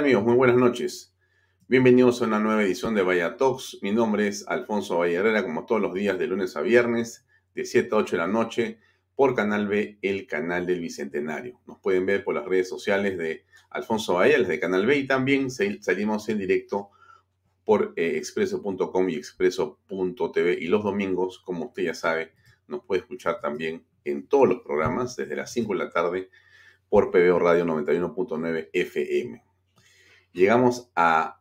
¿Qué tal amigos? Muy buenas noches. Bienvenidos a una nueva edición de Vaya Talks. Mi nombre es Alfonso Valle Herrera, como todos los días de lunes a viernes, de 7 a 8 de la noche, por Canal B, el canal del Bicentenario. Nos pueden ver por las redes sociales de Alfonso Valle, las de Canal B, y también salimos en directo por eh, expreso.com y expreso.tv. Y los domingos, como usted ya sabe, nos puede escuchar también en todos los programas desde las 5 de la tarde por PBO Radio 91.9 FM. Llegamos a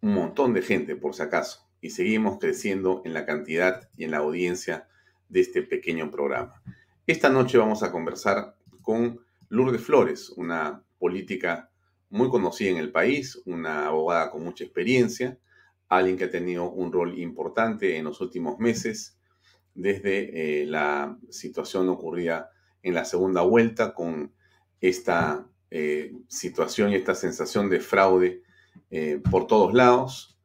un montón de gente, por si acaso, y seguimos creciendo en la cantidad y en la audiencia de este pequeño programa. Esta noche vamos a conversar con Lourdes Flores, una política muy conocida en el país, una abogada con mucha experiencia, alguien que ha tenido un rol importante en los últimos meses desde eh, la situación ocurrida en la segunda vuelta con esta eh, situación y esta sensación de fraude eh, por todos lados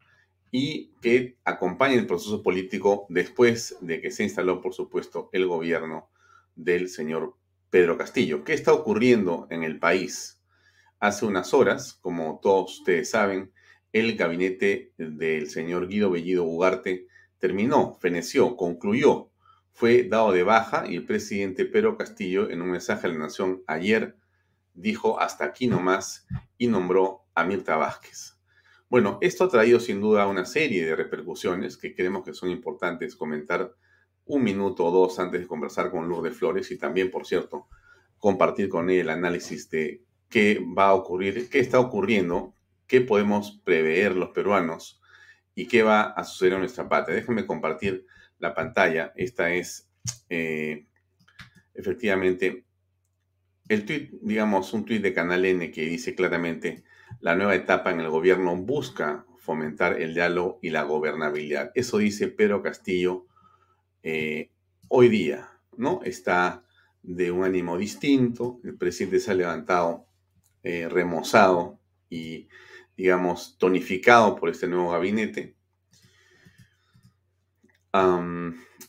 y que acompaña el proceso político después de que se instaló, por supuesto, el gobierno del señor Pedro Castillo. ¿Qué está ocurriendo en el país? Hace unas horas, como todos ustedes saben, el gabinete del señor Guido Bellido Ugarte terminó, feneció, concluyó, fue dado de baja y el presidente Pedro Castillo, en un mensaje a la Nación ayer, dijo hasta aquí nomás y nombró a Mirta Vázquez. Bueno, esto ha traído sin duda una serie de repercusiones que creemos que son importantes comentar un minuto o dos antes de conversar con Lourdes Flores y también, por cierto, compartir con ella el análisis de qué va a ocurrir, qué está ocurriendo, qué podemos prever los peruanos y qué va a suceder en nuestra patria. Déjenme compartir la pantalla. Esta es eh, efectivamente el tweet, digamos, un tweet de Canal N que dice claramente, la nueva etapa en el gobierno busca fomentar el diálogo y la gobernabilidad. Eso dice Pedro Castillo eh, hoy día, ¿no? Está de un ánimo distinto, el presidente se ha levantado eh, remozado y, digamos, tonificado por este nuevo gabinete.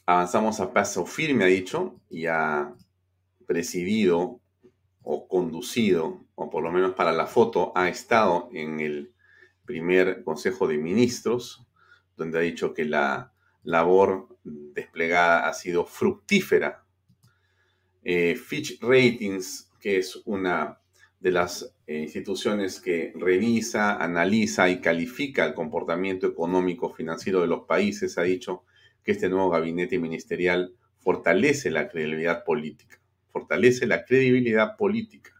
avanzamos a paso firme, ha dicho, y ha presidido o conducido, o por lo menos para la foto, ha estado en el primer Consejo de Ministros, donde ha dicho que la labor desplegada ha sido fructífera. Eh, Fitch Ratings, que es una de las eh, instituciones que revisa, analiza y califica el comportamiento económico financiero de los países, ha dicho que este nuevo gabinete ministerial fortalece la credibilidad política fortalece la credibilidad política.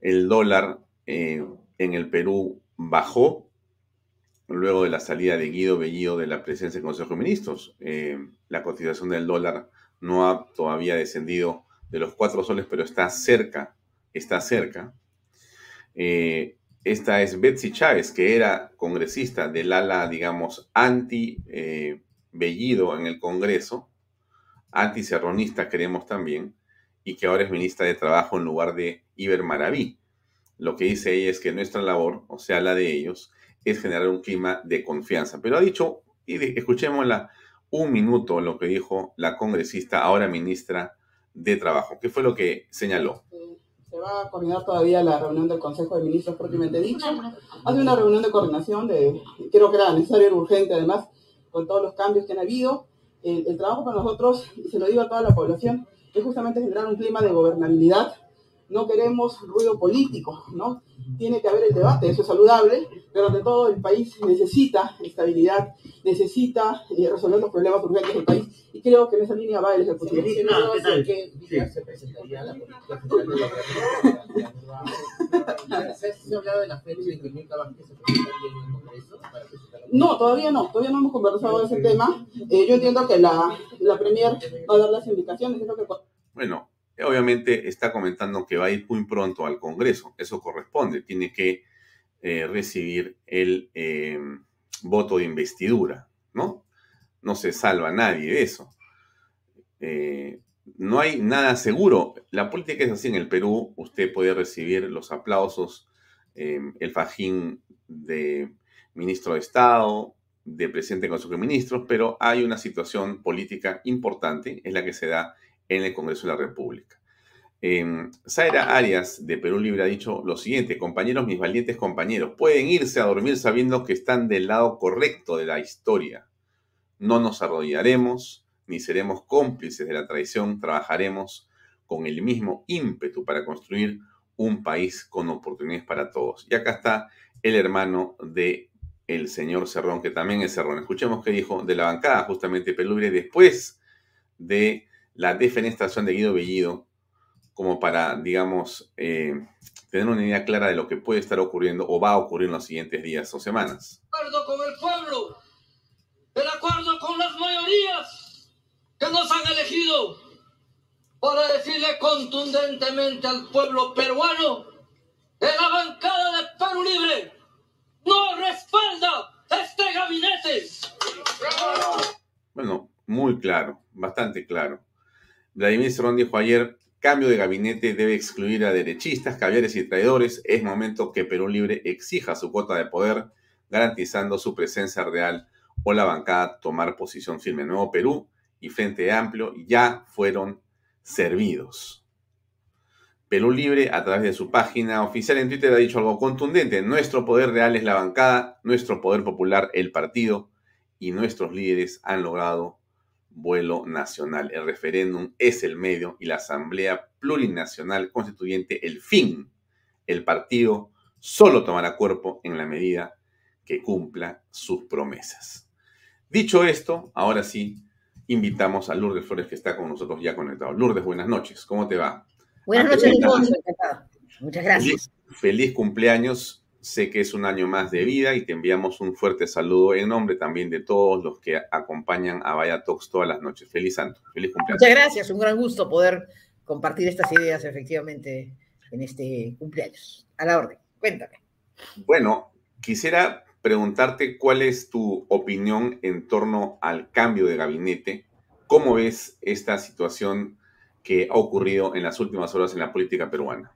El dólar eh, en el Perú bajó luego de la salida de Guido Bellido de la presidencia del Consejo de Ministros. Eh, la cotización del dólar no ha todavía descendido de los cuatro soles, pero está cerca, está cerca. Eh, esta es Betsy Chávez, que era congresista del ala, digamos, anti-Bellido en el Congreso, anticerronista queremos también, y que ahora es ministra de Trabajo en lugar de Iber Maraví. Lo que dice ella es que nuestra labor, o sea, la de ellos, es generar un clima de confianza. Pero ha dicho, y escuchémosla un minuto lo que dijo la congresista, ahora ministra de Trabajo. ¿Qué fue lo que señaló? Se va a coordinar todavía la reunión del Consejo de Ministros propiamente dicho. Hace una reunión de coordinación de, creo que era necesario y urgente además, con todos los cambios que han habido el, trabajo para nosotros, y se lo digo a toda la población, es justamente generar un clima de gobernabilidad. No queremos ruido político, ¿no? Tiene que haber el debate, eso es saludable, pero ante todo el país necesita estabilidad, necesita eh, resolver los problemas urgentes del país, y creo que en esa línea va el Ejecutivo. ¿Qué día se presentaría la política ¿Se ha hablado de la fecha en que Mirta Vázquez se presentaría en el Congreso para no, todavía no, todavía no hemos conversado de ese tema. Eh, yo entiendo que la, la Premier va a dar las indicaciones. Bueno, obviamente está comentando que va a ir muy pronto al Congreso. Eso corresponde. Tiene que eh, recibir el eh, voto de investidura, ¿no? No se salva nadie de eso. no hay nada seguro. La política es así en el Perú. Usted puede recibir los aplausos, el fajín de ministro de Estado, de presidente Consejo de Ministros, pero hay una situación política importante, es la que se da en el Congreso de la República. Eh, Zaira Arias de Perú Libre ha dicho lo siguiente, compañeros, mis valientes compañeros, pueden irse a dormir sabiendo que están del lado correcto de la historia. No nos arrodillaremos ni seremos cómplices de la traición, trabajaremos con el mismo ímpetu para construir un país con oportunidades para todos. Y acá está el hermano de el señor Cerrón, que también es Cerrón. Escuchemos qué dijo de la bancada, justamente Perú Libre, después de la defenestración de Guido Bellido como para, digamos, eh, tener una idea clara de lo que puede estar ocurriendo o va a ocurrir en los siguientes días o semanas. acuerdo con el pueblo, el acuerdo con las mayorías que nos han elegido para decirle contundentemente al pueblo peruano que la bancada de Perú Libre no respalda este gabinete. Bueno, muy claro, bastante claro. Vladimir Cerrón dijo ayer, Cambio de gabinete debe excluir a derechistas, caviares y traidores. Es momento que Perú Libre exija su cuota de poder, garantizando su presencia real o la bancada tomar posición firme. Nuevo Perú y Frente Amplio ya fueron servidos. Perú Libre, a través de su página oficial en Twitter, ha dicho algo contundente. Nuestro poder real es la bancada, nuestro poder popular el partido y nuestros líderes han logrado vuelo nacional. El referéndum es el medio y la Asamblea Plurinacional Constituyente el fin. El partido solo tomará cuerpo en la medida que cumpla sus promesas. Dicho esto, ahora sí, invitamos a Lourdes Flores que está con nosotros ya conectado. Lourdes, buenas noches. ¿Cómo te va? Buenas noches, Muchas gracias. feliz cumpleaños Sé que es un año más de vida y te enviamos un fuerte saludo en nombre también de todos los que acompañan a Vaya Talks todas las noches. Feliz santo, feliz cumpleaños. Muchas gracias, un gran gusto poder compartir estas ideas efectivamente en este cumpleaños. A la orden, cuéntame. Bueno, quisiera preguntarte cuál es tu opinión en torno al cambio de gabinete. ¿Cómo ves esta situación que ha ocurrido en las últimas horas en la política peruana?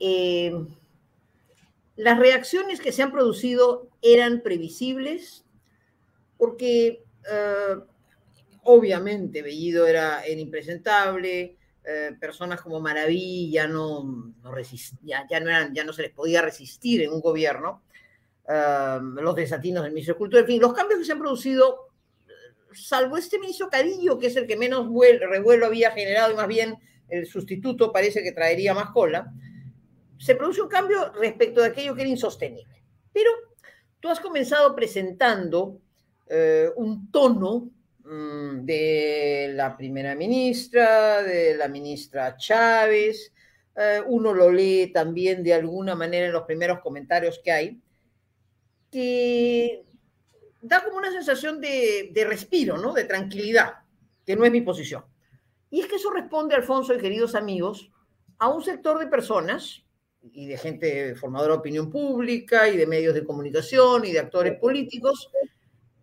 Eh, las reacciones que se han producido eran previsibles porque eh, obviamente Bellido era, impresentable, eh, personas como Maraví ya no, no ya no se les podía resistir en un gobierno, los desatinos del ministro de Cultura, en fin, los cambios que se han producido, salvo este ministro Cadillo, que es el que menos revuelo había generado y más bien el sustituto parece que traería más cola, se produce un cambio respecto de aquello que era insostenible. Pero tú has comenzado presentando eh, un tono mm, de la primera ministra, de la ministra Chávez, eh, uno lo lee también de alguna manera en los primeros comentarios que hay, que da como una sensación de, de respiro, ¿no? De tranquilidad, que no es mi posición. Y es que eso responde, Alfonso y queridos amigos, a un sector de personas y de gente formadora de opinión pública y de medios de comunicación y de actores políticos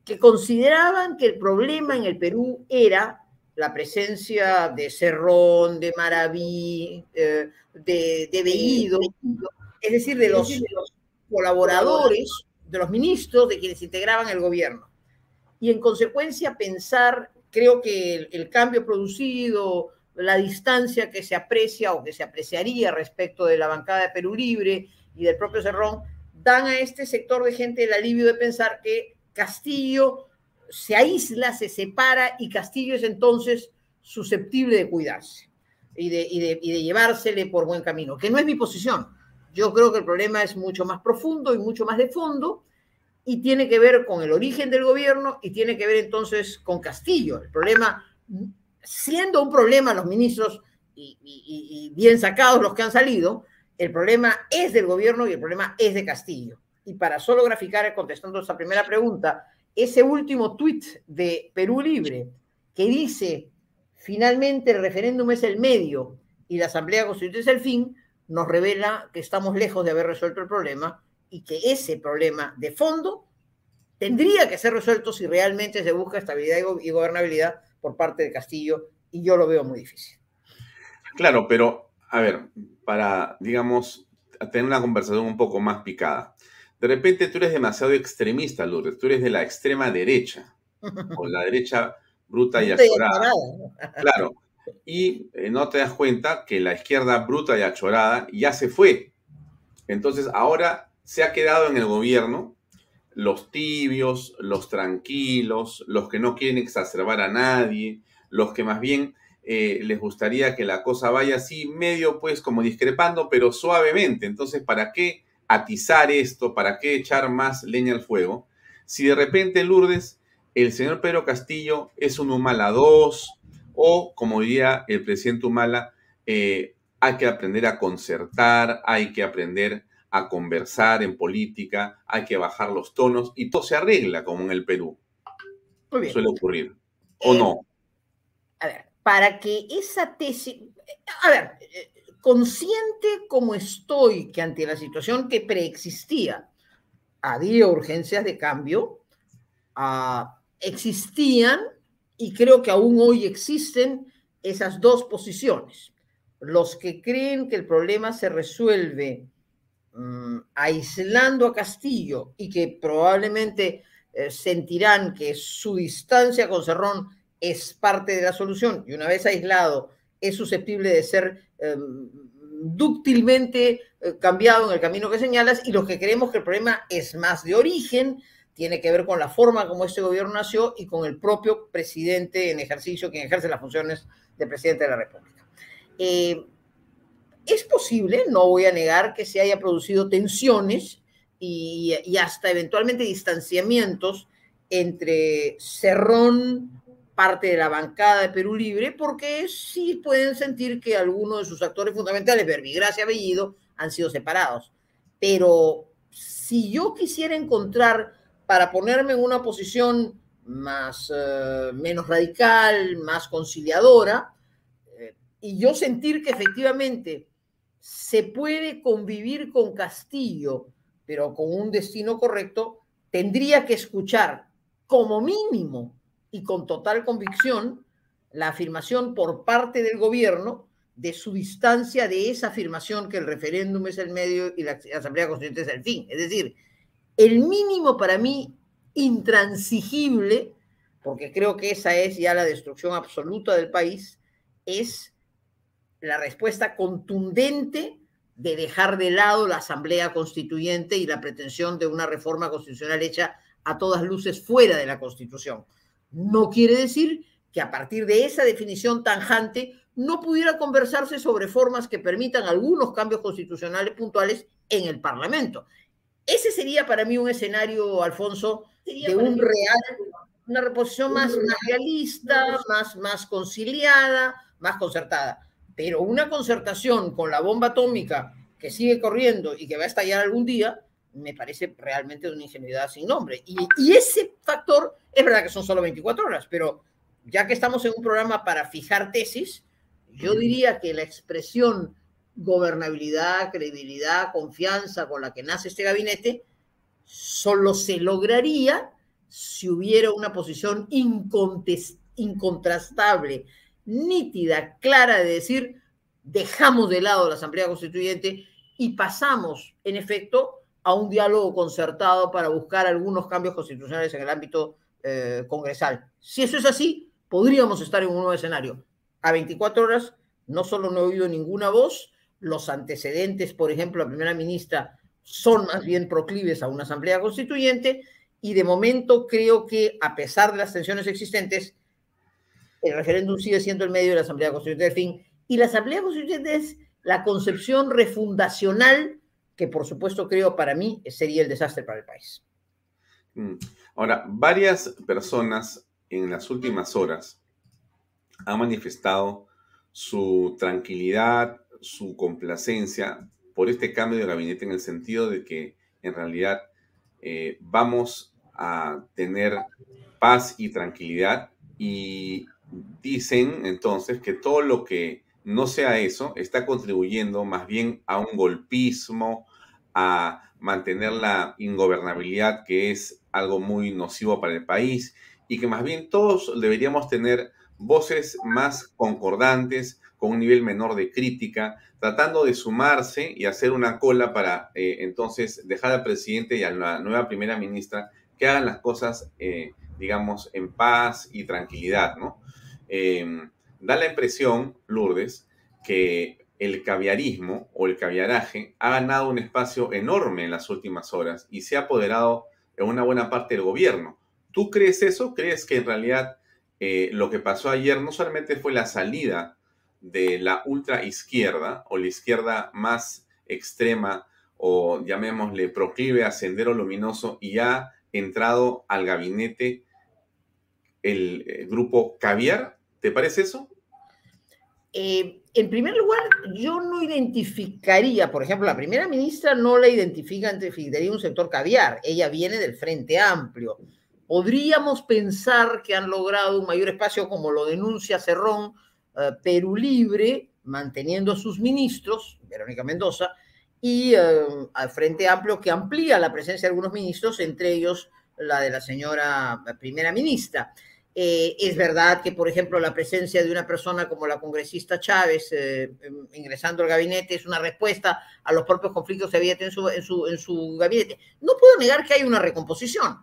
que consideraban que el problema en el Perú era la presencia de Cerrón, de Maraví, eh, de, de es decir, de los, colaboradores, de los ministros, de quienes integraban el gobierno. Y en consecuencia pensar, creo que el, el cambio producido, la distancia que se aprecia o que se apreciaría respecto de la bancada de Perú Libre y del propio Cerrón, dan a este sector de gente el alivio de pensar que Castillo se aísla, se separa y Castillo es entonces susceptible de cuidarse y de, y de, y de llevársele por buen camino, que no es mi posición. Yo creo que el problema es mucho más profundo y mucho más de fondo y tiene que ver con el origen del gobierno y tiene que ver entonces con Castillo. El problema siendo un problema los ministros y, bien sacados los que han salido, el problema es del gobierno y el problema es de Castillo. Y para solo graficar, contestando esa primera pregunta, ese último tuit de Perú Libre que dice, finalmente el referéndum es el medio y la Asamblea Constituyente es el fin, nos revela que estamos lejos de haber resuelto el problema y que ese problema de fondo tendría que ser resuelto si realmente se busca estabilidad y gobernabilidad por parte de Castillo y yo lo veo muy difícil. Claro, pero a ver, para, digamos, tener una conversación un poco más picada. De repente tú eres demasiado extremista, Lourdes, tú eres de la extrema derecha, con la derecha bruta y azorada. Claro, y eh, no te das cuenta que la izquierda bruta y achorada ya se fue. Entonces ahora se ha quedado en el gobierno los tibios, los tranquilos, los que no quieren exacerbar a nadie, los que más bien eh, les gustaría que la cosa vaya así, medio pues como discrepando, pero suavemente. Entonces, ¿para qué atizar esto? ¿Para qué echar más leña al fuego? Si de repente Lourdes, el señor Pedro Castillo es un Humala 2, o como diría el presidente Humala, eh, hay que aprender a concertar, hay que aprender a conversar en política, hay que bajar los tonos y todo se arregla como en el Perú. Muy bien. Suele ocurrir. ¿O eh, no? A ver, para que esa tesis, a ver, consciente como estoy que ante la situación que preexistía, había urgencias de cambio, ah, existían y creo que aún hoy existen esas dos posiciones. Los que creen que el problema se resuelve mm, aislando a Castillo y que probablemente eh, sentirán que su distancia con Cerrón es parte de la solución y una vez aislado es susceptible de ser em, dúctilmente eh, cambiado en el camino que señalas y los que creemos que el problema es más de origen, tiene que ver con la forma como este gobierno nació y con el propio presidente en ejercicio, quien ejerce las funciones de presidente de la República. Eh, es posible, no voy a negar, que se haya producido tensiones y, hasta eventualmente distanciamientos entre Cerrón, parte de la bancada de Perú Libre, porque sí pueden sentir que algunos de sus actores fundamentales, Verbigracia Bellido, han sido separados. Pero si yo quisiera encontrar, para ponerme en una posición más, eh, menos radical, más conciliadora, eh, y yo sentir que efectivamente se puede convivir con Castillo, pero con un destino correcto, tendría que escuchar como mínimo y con total convicción la afirmación por parte del gobierno de su distancia de esa afirmación que el referéndum es el medio y la Asamblea Constituyente es el fin. Es decir, el mínimo para mí intransigible, porque creo que esa es ya la destrucción absoluta del país, es la respuesta contundente de dejar de lado la Asamblea Constituyente y la pretensión de una reforma constitucional hecha a todas luces fuera de la Constitución. No quiere decir que a partir de esa definición tanjante no pudiera conversarse sobre formas que permitan algunos cambios constitucionales puntuales en el Parlamento. Ese sería para mí un escenario, Alfonso, de un real, una reposición más, realista, más, más conciliada, más concertada. Pero una concertación con la bomba atómica que sigue corriendo y que va a estallar algún día, me parece realmente de una ingenuidad sin nombre. Y, y, ese factor, es verdad que son solo 24 horas, pero ya que estamos en un programa para fijar tesis, yo diría que la expresión gobernabilidad, credibilidad, confianza con la que nace este gabinete, solo se lograría si hubiera una posición incontrastable, nítida, clara de decir, dejamos de lado la Asamblea Constituyente y pasamos, en efecto, a un diálogo concertado para buscar algunos cambios constitucionales en el ámbito eh, congresal. Si eso es así, podríamos estar en un nuevo escenario. A 24 horas no solo no he oído ninguna voz, los antecedentes, por ejemplo, la primera ministra, son más bien proclives a una asamblea constituyente y de momento creo que a pesar de las tensiones existentes, el referéndum sigue siendo el medio de la asamblea constituyente del fin y la asamblea constituyente es la concepción refundacional que por supuesto creo para mí sería el desastre para el país. Mm. Ahora, varias personas en las últimas horas han manifestado su tranquilidad, su complacencia por este cambio de gabinete en el sentido de que en realidad eh, vamos a tener paz y tranquilidad y dicen entonces que todo lo que no sea eso está contribuyendo más bien a un golpismo, a mantener la ingobernabilidad, que es algo muy nocivo para el país, y que más bien todos deberíamos tener voces más concordantes, con un nivel menor de crítica, tratando de sumarse y hacer una cola para eh, entonces dejar al presidente y a la nueva primera ministra que hagan las cosas, eh, digamos, en paz y tranquilidad, ¿no? Em, da la impresión, Lourdes, que el caviarismo o el caviaraje ha ganado un espacio enorme en las últimas horas y se ha apoderado en una buena parte del gobierno. ¿Tú crees eso? ¿Crees que en realidad eh, lo que pasó ayer no solamente fue la salida de la ultra izquierda o la izquierda más extrema o llamémosle proclive a sendero luminoso y ha entrado al gabinete el, el grupo Caviar? ¿Te parece eso? Eh, en primer lugar, yo no identificaría, por ejemplo, la primera ministra no la identifica, identificaría un sector caviar, ella viene del Frente Amplio. Podríamos pensar que han logrado un mayor espacio, como lo denuncia Cerrón, eh, Perú Libre, manteniendo a sus ministros, Verónica Mendoza, y eh, al Frente Amplio que amplía la presencia de algunos ministros, entre ellos la de la señora primera ministra. Eh, es verdad que, por ejemplo, la presencia de una persona como la congresista Chávez eh, em, ingresando al gabinete es una respuesta a los propios conflictos que había en su, en su, gabinete. No puedo negar que hay una recomposición.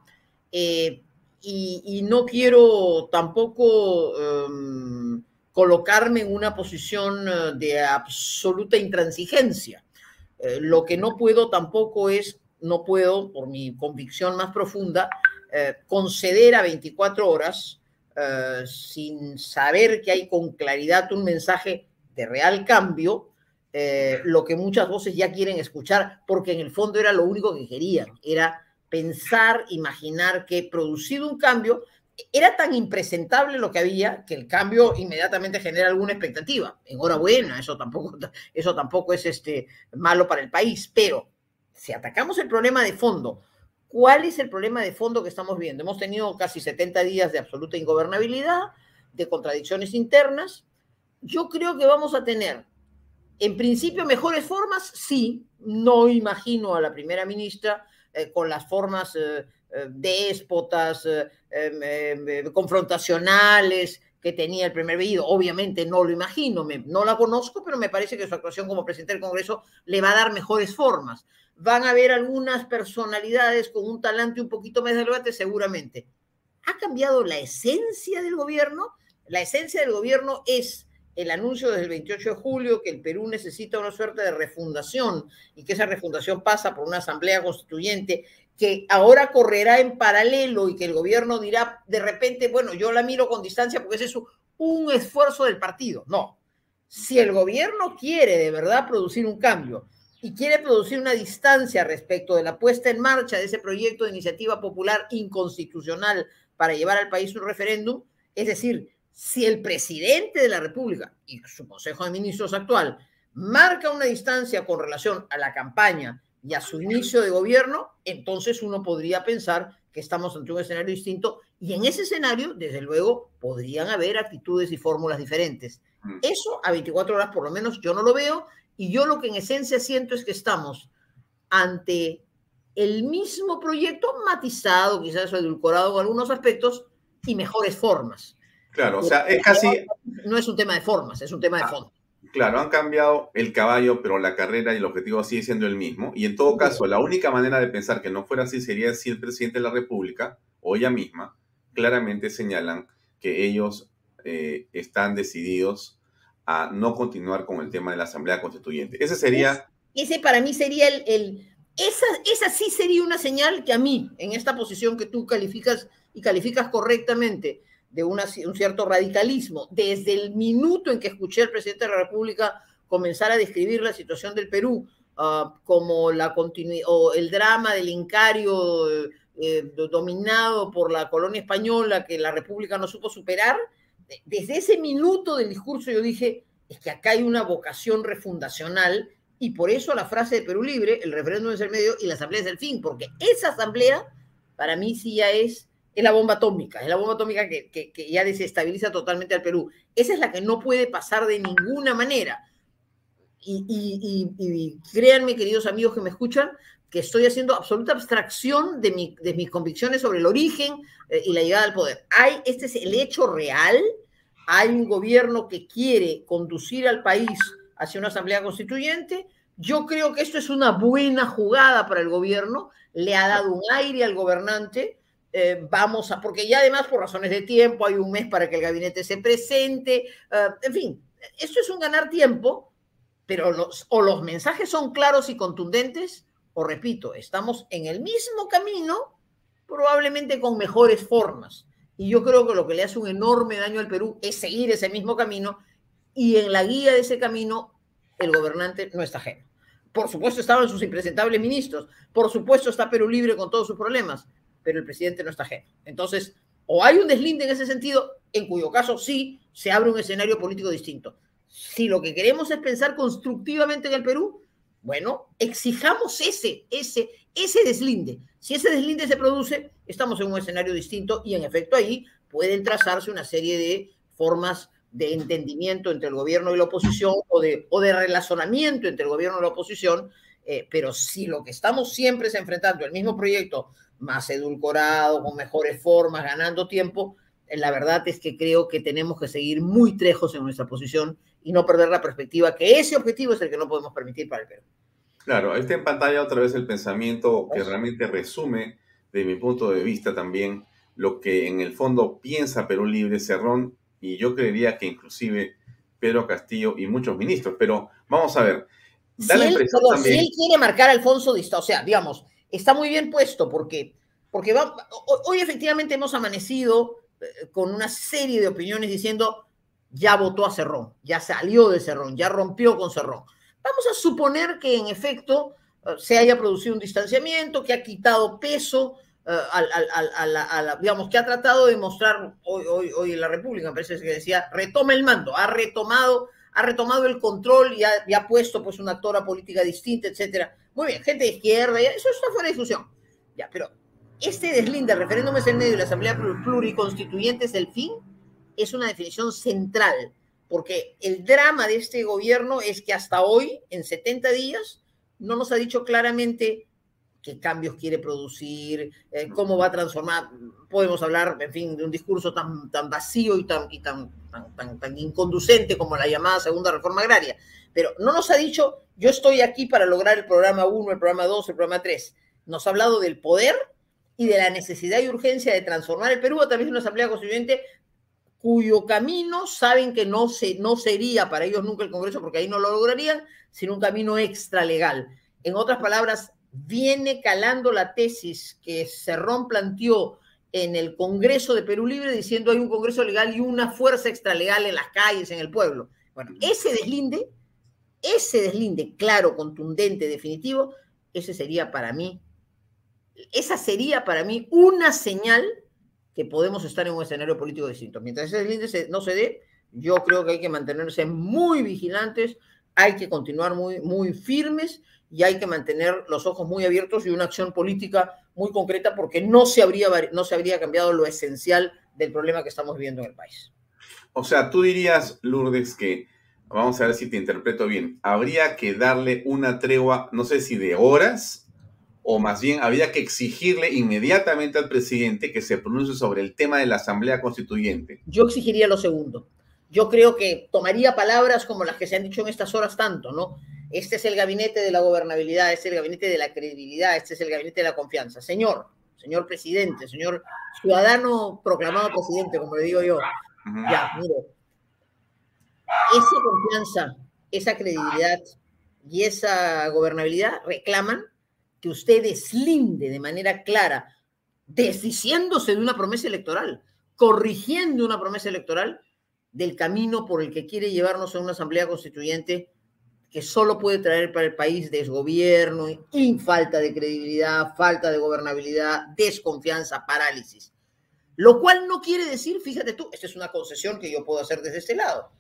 Eh, y, no quiero tampoco um, colocarme en una posición de absoluta intransigencia. lo que no puedo tampoco es, no puedo, por mi convicción más profunda, conceder a 24 horas eh, sin saber que hay con claridad un mensaje de real cambio, eh, lo que muchas voces ya quieren escuchar, porque en el fondo era lo único que querían, era pensar, imaginar que producido un cambio, era tan impresentable lo que había que el cambio inmediatamente genera alguna expectativa. Enhorabuena, eso tampoco, eso tampoco es este, malo para el país, pero si atacamos el problema de fondo, ¿Cuál es el problema de fondo que estamos viendo? Hemos tenido casi 70 días de absoluta ingobernabilidad, de contradicciones internas. Yo creo que vamos a tener, en principio, mejores formas, sí. No imagino a la primera ministra eh, con las formas eh, eh, déspotas, em, em, confrontacionales que tenía el primer venido. Obviamente no lo imagino, no la conozco, pero me parece que su actuación como presidente del Congreso le va a dar mejores formas van a haber algunas personalidades con un talante un poquito más debate, seguramente. ¿Ha cambiado la esencia del gobierno? La esencia del gobierno es el anuncio desde el 28 de julio que el Perú necesita una suerte de refundación y que esa refundación pasa por una asamblea constituyente que ahora correrá en paralelo y que el gobierno dirá de repente, bueno, yo la miro con distancia porque ese es un esfuerzo del partido. No. Si el gobierno quiere de verdad producir un cambio, y quiere producir una distancia respecto de la puesta en marcha de ese proyecto de iniciativa popular inconstitucional para llevar al país un referéndum, es decir, si el presidente de la República y su Consejo de Ministros actual marca una distancia con relación a la campaña y a su inicio de gobierno, entonces uno podría pensar que estamos ante un escenario distinto y en ese escenario, desde luego, podrían haber actitudes y fórmulas diferentes. Mm. Eso a 24 horas por lo menos yo no lo veo y yo lo que en esencia siento es que estamos ante el mismo proyecto matizado, quizás edulcorado en algunos aspectos y mejores formas. Claro, o sea, es casi... No es un tema de formas, es un tema de ah, fondo. Claro, han cambiado el caballo, pero la carrera y el objetivo sigue siendo el mismo. Y en todo caso, la única manera de pensar que no fuera así sería si el presidente de la República o ella misma claramente señalan que ellos eh, están decididos a no continuar con el tema de la Asamblea Constituyente. Ese sería... Ese para mí sería el... el esa, esa sí sería una señal que a mí, en esta posición que tú calificas y calificas correctamente, de una, un cierto radicalismo, desde el minuto en que escuché al presidente de la República comenzar a describir la situación del Perú uh, como la o el drama del Incario eh, dominado por la colonia española que la República no supo superar, desde ese minuto del discurso yo dije, es que acá hay una vocación refundacional y por eso la frase de Perú Libre, el referéndum es el medio y la asamblea es el fin, porque esa asamblea para mí sí ya es, es la bomba atómica, es la bomba atómica que, que, ya desestabiliza totalmente al Perú. Esa es la que no puede pasar de ninguna manera. Y, y, y, créanme, queridos amigos que me escuchan, que estoy haciendo absoluta abstracción de, mi, mis convicciones sobre el origen eh, y la llegada al poder. Hay, este es el hecho real, hay un gobierno que quiere conducir al país hacia una asamblea constituyente. Yo creo que esto es una buena jugada para el gobierno, le ha dado un aire al gobernante eh, vamos a, porque ya además por razones de tiempo hay un mes para que el gabinete se presente, eh, en fin, esto es un ganar tiempo, pero los, o los mensajes son claros y contundentes, o repito, estamos en el mismo camino, probablemente con mejores formas. Y yo creo que lo que le hace un enorme daño al Perú es seguir ese mismo camino y en la guía de ese camino el gobernante no está ajeno. Por supuesto estaban sus impresentables ministros, por supuesto está Perú libre con todos sus problemas, pero el presidente no está ajeno. Entonces, o hay un deslinde en ese sentido, en cuyo caso sí se abre un escenario político distinto. Si lo que queremos es pensar constructivamente en el Perú, bueno, exijamos ese, ese, ese deslinde. Si ese deslinde se produce, estamos en un escenario distinto y en efecto ahí pueden trazarse una serie de formas de entendimiento entre el gobierno y la oposición o de, o de relacionamiento entre el gobierno y la oposición, eh, pero si lo que estamos siempre es enfrentando el mismo proyecto más edulcorado, con mejores formas, ganando tiempo, eh, la verdad es que creo que tenemos que seguir muy trejos en nuestra posición y no perder la perspectiva que ese objetivo es el que no podemos permitir para el Perú. Claro, ahí está en pantalla otra vez el pensamiento que realmente resume, de mi punto de vista también, lo que en el fondo piensa Perú Libre, Cerrón y yo creería que inclusive Pedro Castillo y muchos ministros. Pero vamos a ver. si, él, quiere marcar a Alfonso Dista, o sea, digamos, está muy bien puesto porque, porque hoy efectivamente hemos amanecido eh, con una serie de opiniones diciendo ya votó a Cerrón, ya salió de Cerrón, ya rompió con Cerrón. Vamos a suponer que en efecto eh, se haya producido un distanciamiento, que ha quitado peso, eh, digamos, que ha tratado de mostrar hoy, hoy, hoy en la República, me parece que decía, retoma el mando, ha retomado, ha retomado el control y ha, puesto pues una actora política distinta, etcétera. Muy bien, gente de izquierda, eso está fuera de discusión. Ya, pero este deslinde, el referéndum es el medio y la asamblea pluriconstituyente es el fin, es una definición central, porque el drama de este gobierno es que hasta hoy, en 70 días, no nos ha dicho claramente qué cambios quiere producir, eh, cómo va a transformar. Podemos hablar, en fin, de un discurso tan, tan vacío y, tan, tan, tan, tan, inconducente como la llamada segunda reforma agraria. Pero no nos ha dicho, yo estoy aquí para lograr el programa 1, el programa 2, el programa 3. Nos ha hablado del poder y de la necesidad y urgencia de transformar el Perú a través de una asamblea constituyente cuyo camino saben que no, se, no sería para ellos nunca el Congreso, porque ahí no lo lograrían, sino un camino extralegal. En otras palabras, viene calando la tesis que Cerrón planteó en el Congreso de Perú Libre diciendo hay un Congreso legal y una fuerza extralegal en las calles, en el pueblo. Bueno, ese deslinde, ese deslinde claro, contundente, definitivo, ese sería para mí, esa sería para mí una señal que podemos estar en un escenario político distinto. Mientras ese deslinde no se dé, yo creo que hay que mantenerse muy vigilantes, hay que continuar muy, muy firmes y hay que mantener los ojos muy abiertos y una acción política muy concreta porque no se habría, no se habría cambiado lo esencial del problema que estamos viviendo en el país. O sea, tú dirías, Lourdes, que, vamos a ver si te interpreto bien, habría que darle una tregua, no sé si de horas, o más bien habría que exigirle inmediatamente al presidente que se pronuncie sobre el tema de la Asamblea Constituyente. Yo exigiría lo segundo. Yo creo que tomaría palabras como las que se han dicho en estas horas tanto, ¿no? Este es el gabinete de la gobernabilidad, este es el gabinete de la credibilidad, este es el gabinete de la confianza. Señor, señor presidente, señor ciudadano proclamado presidente, como le digo yo, ya, mire, esa confianza, esa credibilidad y esa gobernabilidad reclaman que usted deslinde de manera clara, desdiciéndose de una promesa electoral, corrigiendo una promesa electoral del camino por el que quiere llevarnos a una asamblea constituyente que solo puede traer para el país desgobierno, y falta de credibilidad, falta de gobernabilidad, desconfianza, parálisis. Lo cual no quiere decir, fíjate tú, esta es una concesión que yo puedo hacer desde este lado.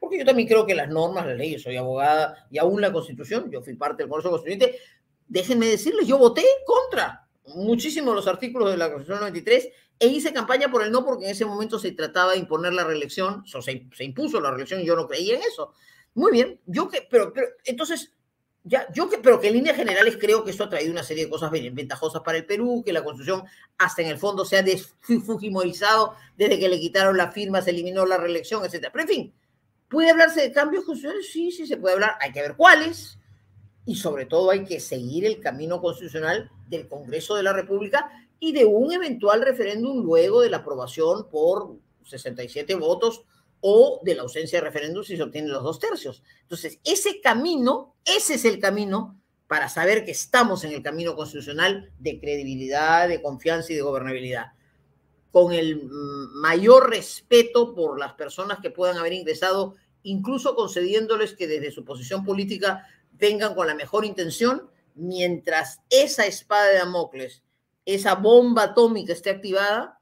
Porque yo también creo que las normas, las leyes, soy abogada y aún la constitución, yo fui parte del Congreso Constituyente, déjenme decirles, yo voté contra muchísimos los artículos de la Constitución 93 e hice campaña por el no porque en ese momento se trataba de imponer la reelección, o se, se impuso la reelección y yo no creía en eso. Muy bien, yo que, pero, entonces, ya, yo que, pero que en líneas generales creo que esto ha traído una serie de cosas ventajosas para el Perú, que la Constitución hasta en el fondo se ha desfujimorizado desde que le quitaron la firma, se eliminó la reelección, etcétera. Pero en fin, ¿puede hablarse de cambios constitucionales? Sí, sí se puede hablar, hay que ver cuáles, y sobre todo hay que seguir el camino constitucional del Congreso de la República, y de un eventual referéndum luego de la aprobación por 67 votos o de la ausencia de referéndum si se obtienen los dos tercios. Entonces, ese camino, ese es el camino para saber que estamos en el camino constitucional de credibilidad, de confianza y de gobernabilidad. Con el mayor respeto por las personas que puedan haber ingresado, incluso concediéndoles que desde su posición política vengan con la mejor intención, mientras esa espada de Damocles, esa bomba atómica esté activada,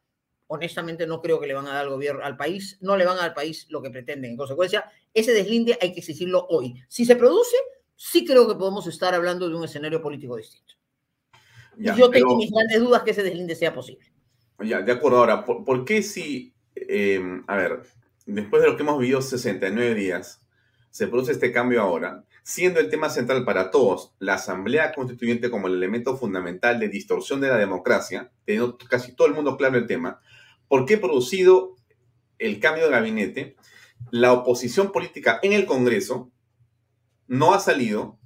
honestamente no creo que le van a dar al gobierno, al país, no le van a dar al país lo que pretenden. En consecuencia, ese deslinde hay que exigirlo hoy. Si se produce, sí creo que podemos estar hablando de un escenario político distinto. y yo tengo mis grandes dudas que ese deslinde sea posible. Ya, de acuerdo. Ahora, ¿por, qué si, eh, a ver, después de lo que hemos vivido 69 días, se produce este cambio ahora, siendo el tema central para todos la Asamblea Constituyente como el elemento fundamental de distorsión de la democracia, teniendo casi todo el mundo claro el tema, ¿por qué producido el cambio de gabinete? La oposición política en el Congreso no ha salido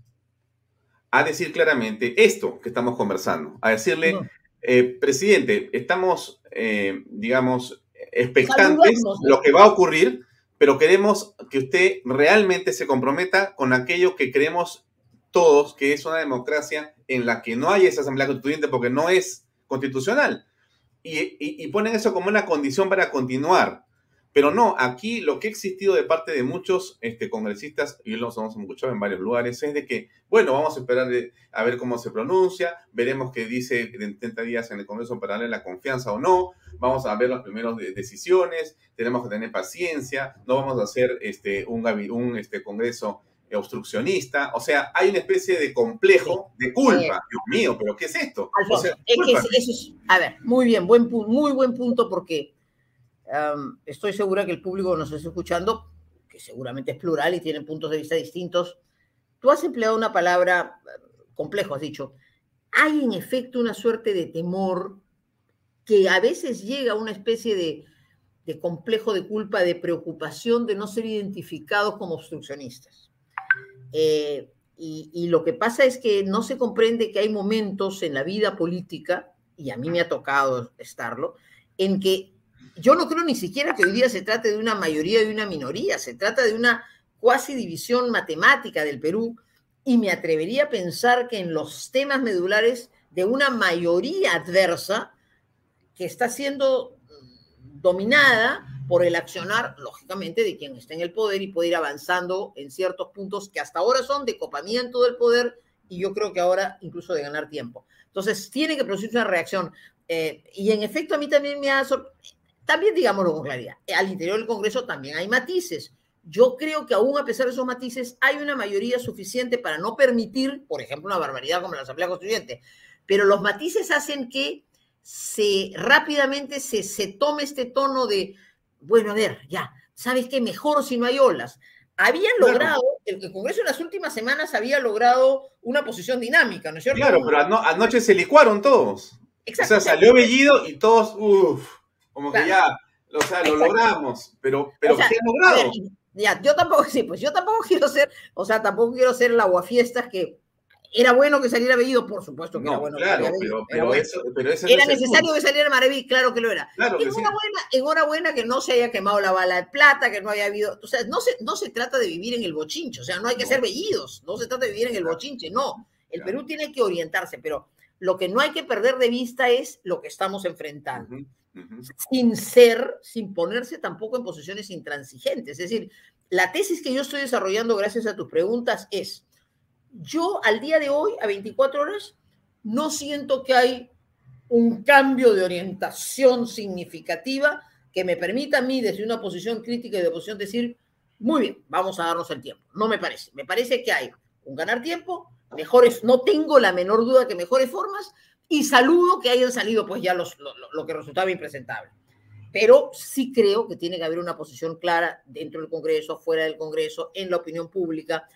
a decir claramente esto que estamos conversando, a decirle, eh, presidente, estamos, eh, digamos, expectantes lo que va a ocurrir, pero queremos que usted realmente se comprometa con aquello que creemos todos, que es una democracia en la que no hay esa asamblea constituyente porque no es constitucional. Y, y ponen eso como una condición para continuar. Pero no, aquí lo que ha existido de parte de muchos este, congresistas, y lo hemos escuchado en varios lugares, es de que, bueno, vamos a esperar a ver cómo se pronuncia, veremos qué dice en 30 días en el Congreso para darle la confianza o no, vamos a ver las primeras decisiones, tenemos que tener paciencia, no vamos a hacer este, un, un este, Congreso obstruccionista, o sea, hay una especie de complejo de culpa. Dios mío, pero ¿qué es esto? a ver, muy bien, buen, muy buen punto porque estoy segura que el público nos está escuchando, que seguramente es plural y tiene puntos de vista distintos. Tú has empleado una palabra complejo, has dicho. Hay en efecto una suerte de temor que a veces llega a una especie de, complejo de culpa, de preocupación de no ser identificados como obstruccionistas. Eh, y, lo que pasa es que no se comprende que hay momentos en la vida política, y a mí me ha tocado estarlo, en que yo no creo ni siquiera que hoy día se trate de una mayoría y una minoría, se trata de una cuasi división matemática del Perú y me atrevería a pensar que en los temas medulares de una mayoría adversa que está siendo dominada por el accionar, lógicamente, de quien está en el poder y puede ir avanzando en ciertos puntos que hasta ahora son de copamiento del poder y yo creo que ahora incluso de ganar tiempo. Entonces, tiene que producirse una reacción. Eh, y en efecto, a mí también me ha sorprendido también digámoslo con claridad, al interior del Congreso también hay matices. Yo creo que aún a pesar de esos matices hay una mayoría suficiente para no permitir, por ejemplo, una barbaridad como la Asamblea Constituyente, pero los matices hacen que se rápidamente se, se tome este tono de, bueno, a ver, ya, ¿sabes qué? Mejor si no hay olas. Habían logrado, el, Congreso en las últimas semanas había logrado una posición dinámica, ¿no es cierto? Claro, pero anoche se licuaron todos. Exacto. O sea, salió Bellido y todos, uff como que ya, o sea, lo logramos, pero, pero ¿qué logrado? ya, yo tampoco, sí, pues yo tampoco quiero ser, o sea, tampoco quiero ser el aguafiestas que era bueno que saliera Bellido, por supuesto que era bueno. Claro, pero, pero, eso, pero era necesario que saliera Maraví, claro que lo era. Claro que enhorabuena, sí. enhorabuena que no se haya quemado la bala de plata, que no haya habido. O sea, no se, no se trata de vivir en el bochinche, o sea, no hay que ser bellidos, no se trata de vivir en el bochinche, no. El Perú tiene que orientarse, pero lo que no hay que perder de vista es lo que estamos enfrentando sin ser, sin ponerse tampoco en posiciones intransigentes. Es decir, la tesis que yo estoy desarrollando gracias a tus preguntas es, yo al día de hoy, a 24 horas, no siento que hay un cambio de orientación significativa que me permita a mí desde una posición crítica y de oposición decir, muy bien, vamos a darnos el tiempo. No me parece. Me parece que hay un ganar tiempo, mejores, no tengo la menor duda que mejores formas, y saludo que hayan salido pues ya los, lo, que resultaba impresentable. Pero sí creo que tiene que haber una posición clara dentro del Congreso, fuera del Congreso, en la opinión pública.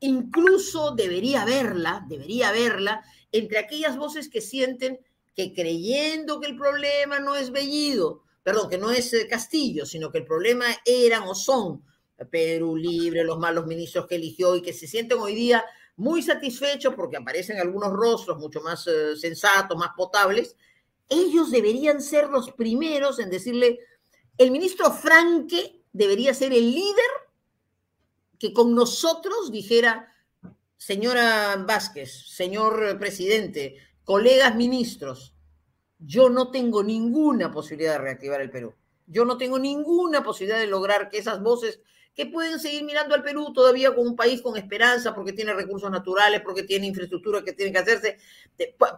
Incluso debería haberla, debería haberla entre aquellas voces que sienten que creyendo que el problema no es Bellido, perdón, que no es eh, Castillo, sino que el problema eran o son Perú Libre, los malos ministros que eligió y que se sienten hoy día muy satisfechos porque aparecen algunos rostros mucho más eh, sensatos, más potables, ellos deberían ser los primeros en decirle, el ministro Franque debería ser el líder que con nosotros dijera, señora Vázquez, señor presidente, colegas ministros, yo no tengo ninguna posibilidad de reactivar el Perú. Yo no tengo ninguna posibilidad de lograr que esas voces que pueden seguir mirando al Perú todavía como un país con esperanza, porque tiene recursos naturales, porque tiene infraestructura que tiene que hacerse,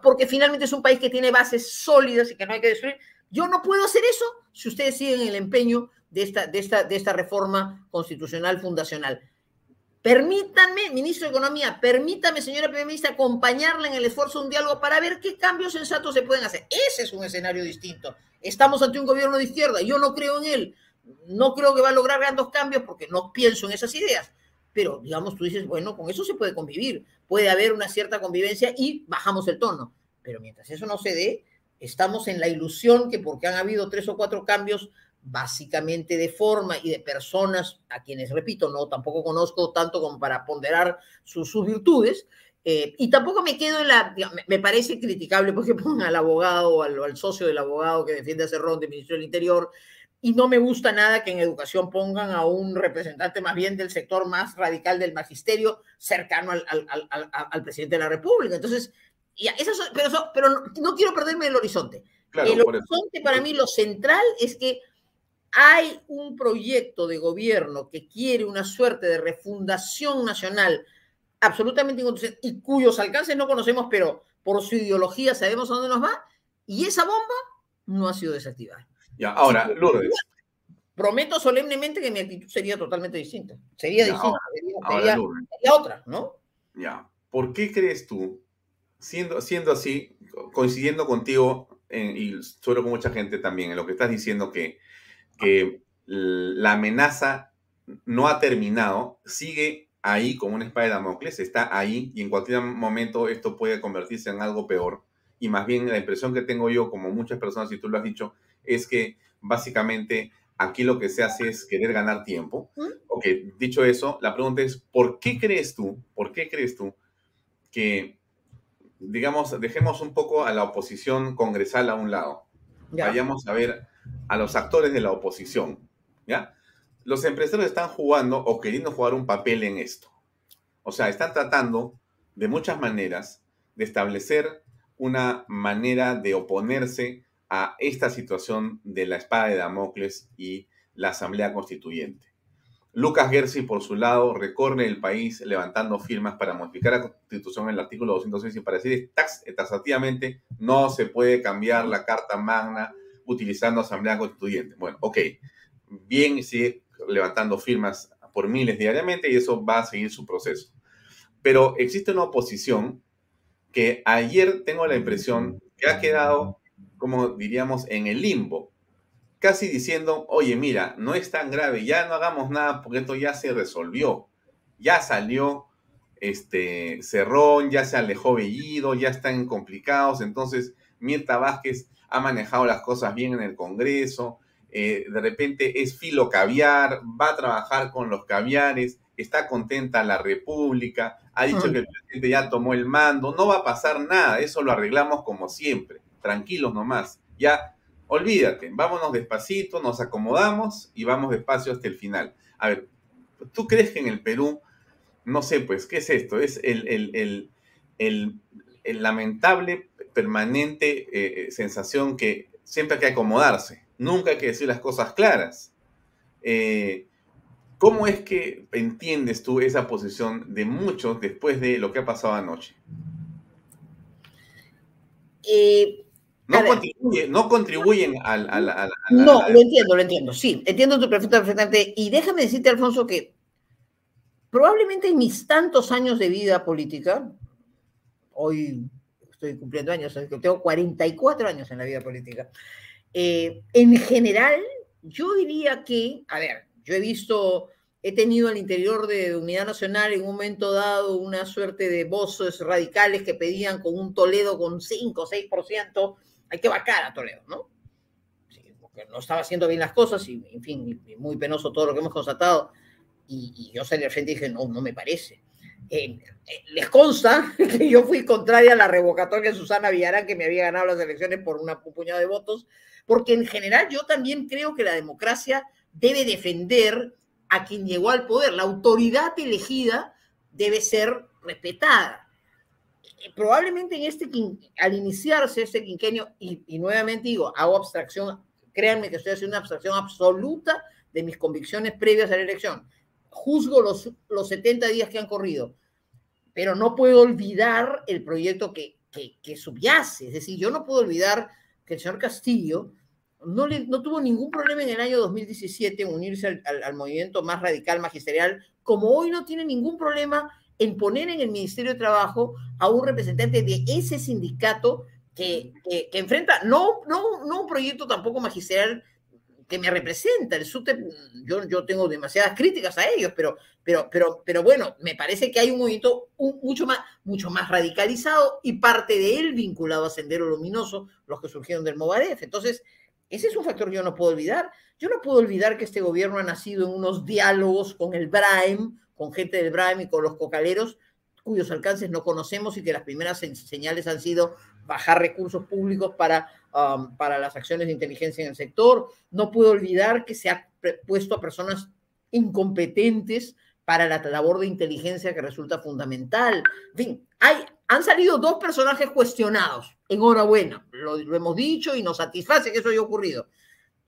porque finalmente es un país que tiene bases sólidas y que no hay que destruir. Yo no puedo hacer eso si ustedes siguen el empeño de esta, de esta, de esta reforma constitucional fundacional. Permítanme, ministro de Economía, permítame, señora primera ministra, acompañarla en el esfuerzo de un diálogo para ver qué cambios sensatos se pueden hacer. Ese es un escenario distinto. Estamos ante un gobierno de izquierda, yo no creo en él, no creo que va a lograr grandes cambios porque no pienso en esas ideas. Pero, digamos, tú dices, bueno, con eso se puede convivir, puede haber una cierta convivencia y bajamos el tono. Pero mientras eso no se dé, estamos en la ilusión que porque han habido tres o cuatro cambios básicamente de forma y de personas a quienes, repito, no tampoco conozco tanto como para ponderar sus, virtudes, eh, y tampoco me quedo en la, me parece criticable porque pongan al abogado o al, socio del abogado que defiende a Cerrón de Ministro del Interior y no me gusta nada que en educación pongan a un representante más bien del sector más radical del magisterio cercano al, al, al, al presidente de la República. Entonces, ya, eso, pero, eso, pero no, no, quiero perderme el horizonte. Claro, el horizonte para mí lo central es que hay un proyecto de gobierno que quiere una suerte de refundación nacional absolutamente inconstitucional y cuyos alcances no conocemos, pero por su ideología sabemos a dónde nos va, y esa bomba no ha sido desactivada. Ya, ahora, Lourdes. Prometo solemnemente que mi actitud sería totalmente distinta. Sería ya, distinta, ahora, sería, ahora, sería, otra, ¿no? Ya. ¿Por qué crees tú, siendo, siendo así, coincidiendo contigo, en, y suelo con mucha gente también, en lo que estás diciendo que, que la amenaza no ha terminado, sigue ahí como una espada de Damocles, está ahí y en cualquier momento esto puede convertirse en algo peor. Y más bien la impresión que tengo yo, como muchas personas, y tú lo has dicho, es que básicamente aquí lo que se hace es querer ganar tiempo. Ok, dicho eso, la pregunta es, ¿por qué crees tú, por qué crees tú que, digamos, dejemos un poco a la oposición congresal a un lado? Ya. Vayamos a ver a los actores de la oposición, ¿ya? Los empresarios están jugando o queriendo jugar un papel en esto. O sea, están tratando de muchas maneras de establecer una manera de oponerse a esta situación de la espada de Damocles y la Asamblea Constituyente. Lucas Gersi, por su lado, recorre el país levantando firmas para modificar la Constitución en el artículo 206 y para decir taxativamente no se puede cambiar la Carta Magna utilizando Asamblea Constituyente. Bueno, ok, bien sigue levantando firmas por miles diariamente y eso va a seguir su proceso. Pero existe una oposición que ayer tengo la impresión que ha quedado como diríamos, en el limbo, casi diciendo, oye, mira, no es tan grave, ya no hagamos nada porque esto ya se resolvió, ya salió este Cerrón, ya se alejó Bellido, ya están complicados, entonces Mirta Vázquez ha manejado las cosas bien en el Congreso, eh, de repente es filo caviar, va a trabajar con los caviares, está contenta la República, ha dicho que el presidente ya tomó el mando, no va a pasar nada, eso lo arreglamos como siempre tranquilos nomás. Ya, olvídate, vámonos despacito, nos acomodamos y vamos despacio hasta el final. A ver, ¿tú crees que en el Perú, no sé, pues, ¿qué es esto? Es el, el, el, el lamentable, permanente eh, sensación que siempre hay que acomodarse, nunca hay que decir las cosas claras. Eh, ¿Cómo es que entiendes tú esa posición de muchos después de lo que ha pasado anoche? Eh, no, contribuye, no, contribuyen al... al, al, al no, lo entiendo, lo entiendo, sí, entiendo tu pregunta perfectamente. Y déjame decirte, Alfonso, que probablemente en mis tantos años de vida política, hoy estoy cumpliendo años, tengo 44 años en la vida política, eh, en general, yo diría que, a ver, yo he visto, he tenido al interior de Unidad Nacional en un momento dado una suerte de voces radicales que pedían con un Toledo con 5 o 6%, hay que vacar a Toledo, ¿no? Porque no estaba haciendo bien las cosas y, en fin, muy penoso todo lo que hemos constatado. Y, yo salí al frente y dije, no, no me parece. eh, eh, les consta que yo fui contraria a la revocatoria de Susana Villarán, que me había ganado las elecciones por una, un de votos, porque en general yo también creo que la democracia debe defender a quien llegó al poder. La autoridad elegida debe ser respetada. Probablemente en este, al iniciarse este quinquenio, y, nuevamente digo, hago abstracción, créanme que estoy haciendo una abstracción absoluta de mis convicciones previas a la elección. Juzgo los, los 70 días que han corrido, pero no puedo olvidar el proyecto que, que, que subyace. Es decir, yo no puedo olvidar que el señor Castillo no, le, no tuvo ningún problema en el año 2017 en unirse al, al, movimiento más radical magisterial, como hoy no tiene ningún problema en poner en el Ministerio de Trabajo a un representante de ese sindicato que, enfrenta no, no, no un proyecto tampoco magisterial que me representa. El SUTEP, yo, yo tengo demasiadas críticas a ellos, pero, pero, pero, pero bueno, me parece que hay un movimiento mucho, más, mucho más radicalizado y parte de él vinculado a Sendero Luminoso, los que surgieron del Movadef. Entonces, ese es un factor que yo no puedo olvidar. Yo no puedo olvidar que este gobierno ha nacido en unos diálogos con el BRAEM, con gente del BRAEM y con los cocaleros, cuyos alcances no conocemos y que las primeras señales han sido bajar recursos públicos para, um, para las acciones de inteligencia en el sector. No puedo olvidar que se ha puesto a personas incompetentes para la labor de inteligencia que resulta fundamental. En fin, hay, han salido dos personajes cuestionados. Enhorabuena, lo, lo hemos dicho y nos satisface que eso haya ocurrido.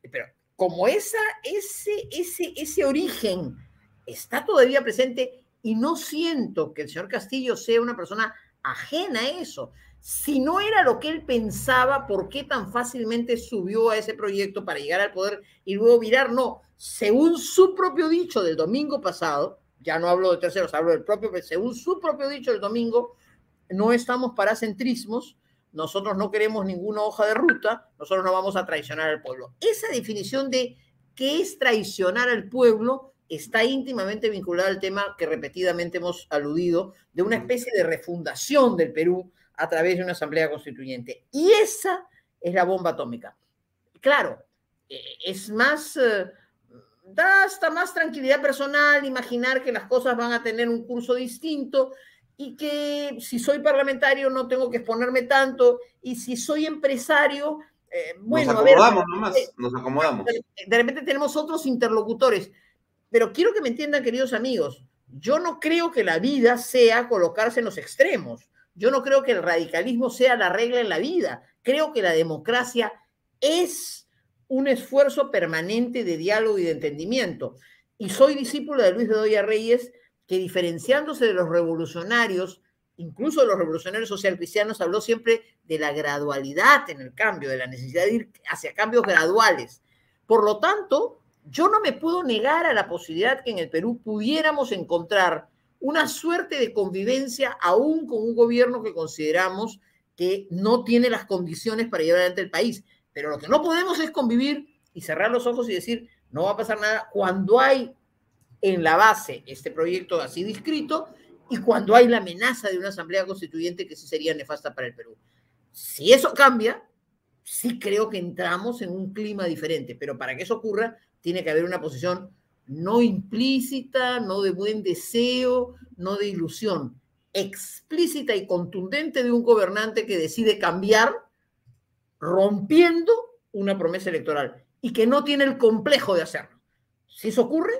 Pero como esa, ese, ese, ese origen está todavía presente y no siento que el señor Castillo sea una persona ajena a eso. Si no era lo que él pensaba, ¿por qué tan fácilmente subió a ese proyecto para llegar al poder y luego virar? No, según su propio dicho del domingo pasado, ya no hablo de terceros, hablo del propio, según su propio dicho del domingo, no estamos para centrismos, nosotros no queremos ninguna hoja de ruta, nosotros no vamos a traicionar al pueblo. Esa definición de qué es traicionar al pueblo está íntimamente vinculada al tema que repetidamente hemos aludido de una especie de refundación del Perú a través de una asamblea constituyente. Y esa es la bomba atómica. Claro, eh, es más, eh, da hasta más tranquilidad personal imaginar que las cosas van a tener un curso distinto y que si soy parlamentario no tengo que exponerme tanto y si soy empresario, eh, bueno, nos acomodamos a ver, nomás, nos acomodamos. De, de repente tenemos otros interlocutores, pero quiero que me entiendan, queridos amigos, yo no creo que la vida sea colocarse en los extremos. Yo no creo que el radicalismo sea la regla en la vida. Creo que la democracia es un esfuerzo permanente de diálogo y de entendimiento. Y soy discípulo de Luis Bedoya Reyes, que diferenciándose de los revolucionarios, incluso de los revolucionarios socialcristianos, habló siempre de la gradualidad en el cambio, de la necesidad de ir hacia cambios graduales. Por lo tanto, yo no me puedo negar a la posibilidad que en el Perú pudiéramos encontrar una suerte de convivencia aún con un gobierno que consideramos que no tiene las condiciones para llevar adelante el país. Pero lo que no podemos es convivir y cerrar los ojos y decir, no va a pasar nada cuando hay en la base este proyecto así descrito y cuando hay la amenaza de una asamblea constituyente que sí sería nefasta para el Perú. Si eso cambia, sí creo que entramos en un clima diferente, pero para que eso ocurra, tiene que haber una posición no implícita, no de buen deseo, no de ilusión, explícita y contundente de un gobernante que decide cambiar rompiendo una promesa electoral y que no tiene el complejo de hacerlo. Si eso ocurre,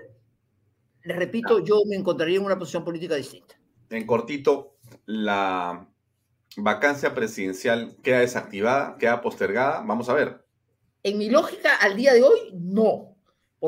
les repito, yo me encontraría en una posición política distinta. En cortito, la vacancia presidencial queda desactivada, queda postergada, vamos a ver. En mi lógica, al día de hoy, no.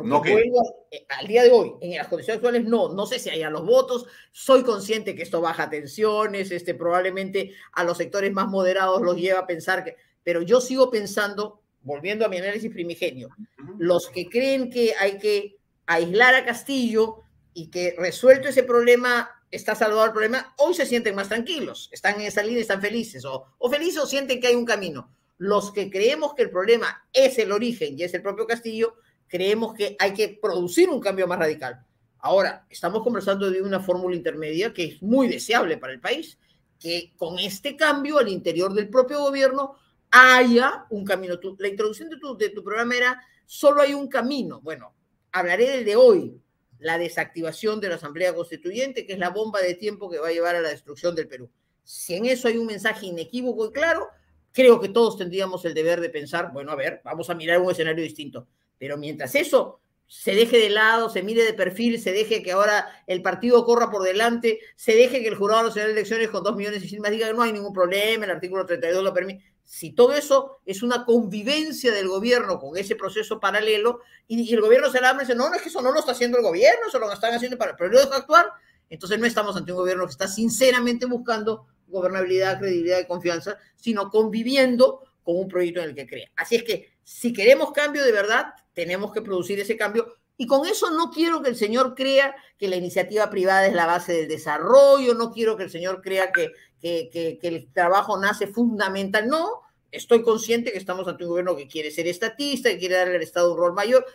Porque no eh, al día de hoy, en las condiciones actuales, no, no sé si hayan los votos, soy consciente que esto baja tensiones, este, probablemente a los sectores más moderados los lleva a pensar que, pero yo sigo pensando, volviendo a mi análisis primigenio, uh -huh. los que creen que hay que aislar a Castillo y que resuelto ese problema está salvado el problema, hoy se sienten más tranquilos, están en esa línea, están felices, o, o felices o sienten que hay un camino. Los que creemos que el problema es el origen y es el propio Castillo, creemos que hay que producir un cambio más radical. Ahora, estamos conversando de una fórmula intermedia que es muy deseable para el país, que con este cambio al interior del propio gobierno haya un camino. La introducción de tu, de tu programa era, solo hay un camino. Bueno, hablaré del de hoy. la desactivación de la Asamblea Constituyente, que es la bomba de tiempo que va a llevar a la destrucción del Perú. Si en eso hay un mensaje inequívoco y claro, creo que todos tendríamos el deber de pensar, bueno, a ver, vamos a mirar un escenario distinto. Pero mientras eso se deje de lado, se mire de perfil, se deje que ahora el partido corra por delante, se deje que el jurado nacional de elecciones con dos millones y sin más diga que no hay ningún problema, el artículo 32 lo permite. Si todo eso es una convivencia del gobierno con ese proceso paralelo y, el gobierno se la y dice, no, no es que eso no lo está haciendo el gobierno, eso lo están haciendo para el periodo actuar, entonces no estamos ante un gobierno que está sinceramente buscando gobernabilidad, credibilidad y confianza, sino conviviendo con un proyecto en el que crea. Así es que si queremos cambio de verdad, tenemos que producir ese cambio. Y con eso no quiero que el señor crea que la iniciativa privada es la base del desarrollo, no quiero que el señor crea que, que, el trabajo nace fundamental. No, estoy consciente que estamos ante un gobierno que quiere ser estatista, que quiere darle al Estado un rol mayor.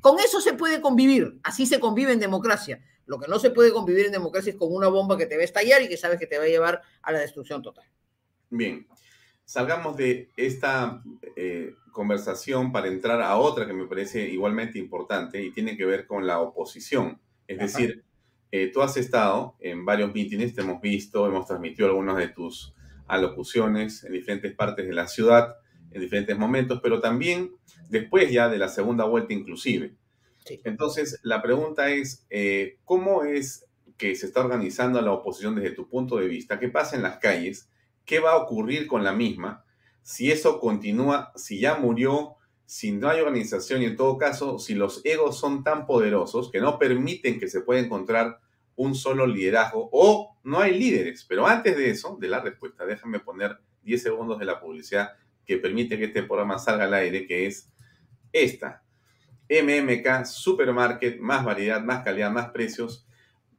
Con eso se puede convivir, así se convive en democracia. Lo que no se puede convivir en democracia es con una bomba que te va a estallar y que sabes que te va a llevar a la destrucción total. Bien, salgamos de esta eh, conversación para entrar a otra que me parece igualmente importante y tiene que ver con la oposición. Es decir, eh, tú has estado en varios mítines, te hemos visto, hemos transmitido algunas de tus alocuciones en diferentes partes de la ciudad, en diferentes momentos, pero también después ya de la segunda vuelta inclusive. Entonces, la pregunta es, eh, ¿cómo es que se está organizando la oposición desde tu punto de vista? ¿Qué pasa en las calles? ¿Qué va a ocurrir con la misma? si eso continúa, si ya murió, si no hay organización y en todo caso, si los egos son tan poderosos que no permiten que se pueda encontrar un solo liderazgo o no hay líderes. Pero antes de eso, de la respuesta, déjame poner 10 segundos de la publicidad que permite que este programa salga al aire, que es esta. MMK Supermarket, más variedad, más calidad, más precios.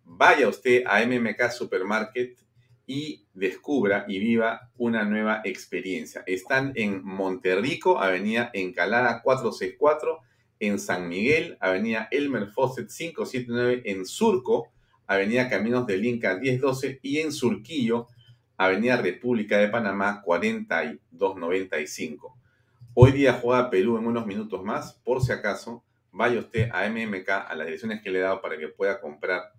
Vaya usted a MMK Supermarket y descubra y viva una nueva experiencia. Están en Monterrico, Avenida Encalada 464, en San Miguel, Avenida Elmer Fawcett 579, en Surco, Avenida Caminos del Inca 1012 y en Surquillo, Avenida República de Panamá 4295. Hoy día juega Perú en unos minutos más, por si acaso, vaya usted a MMK, a las direcciones que le he dado para que pueda comprar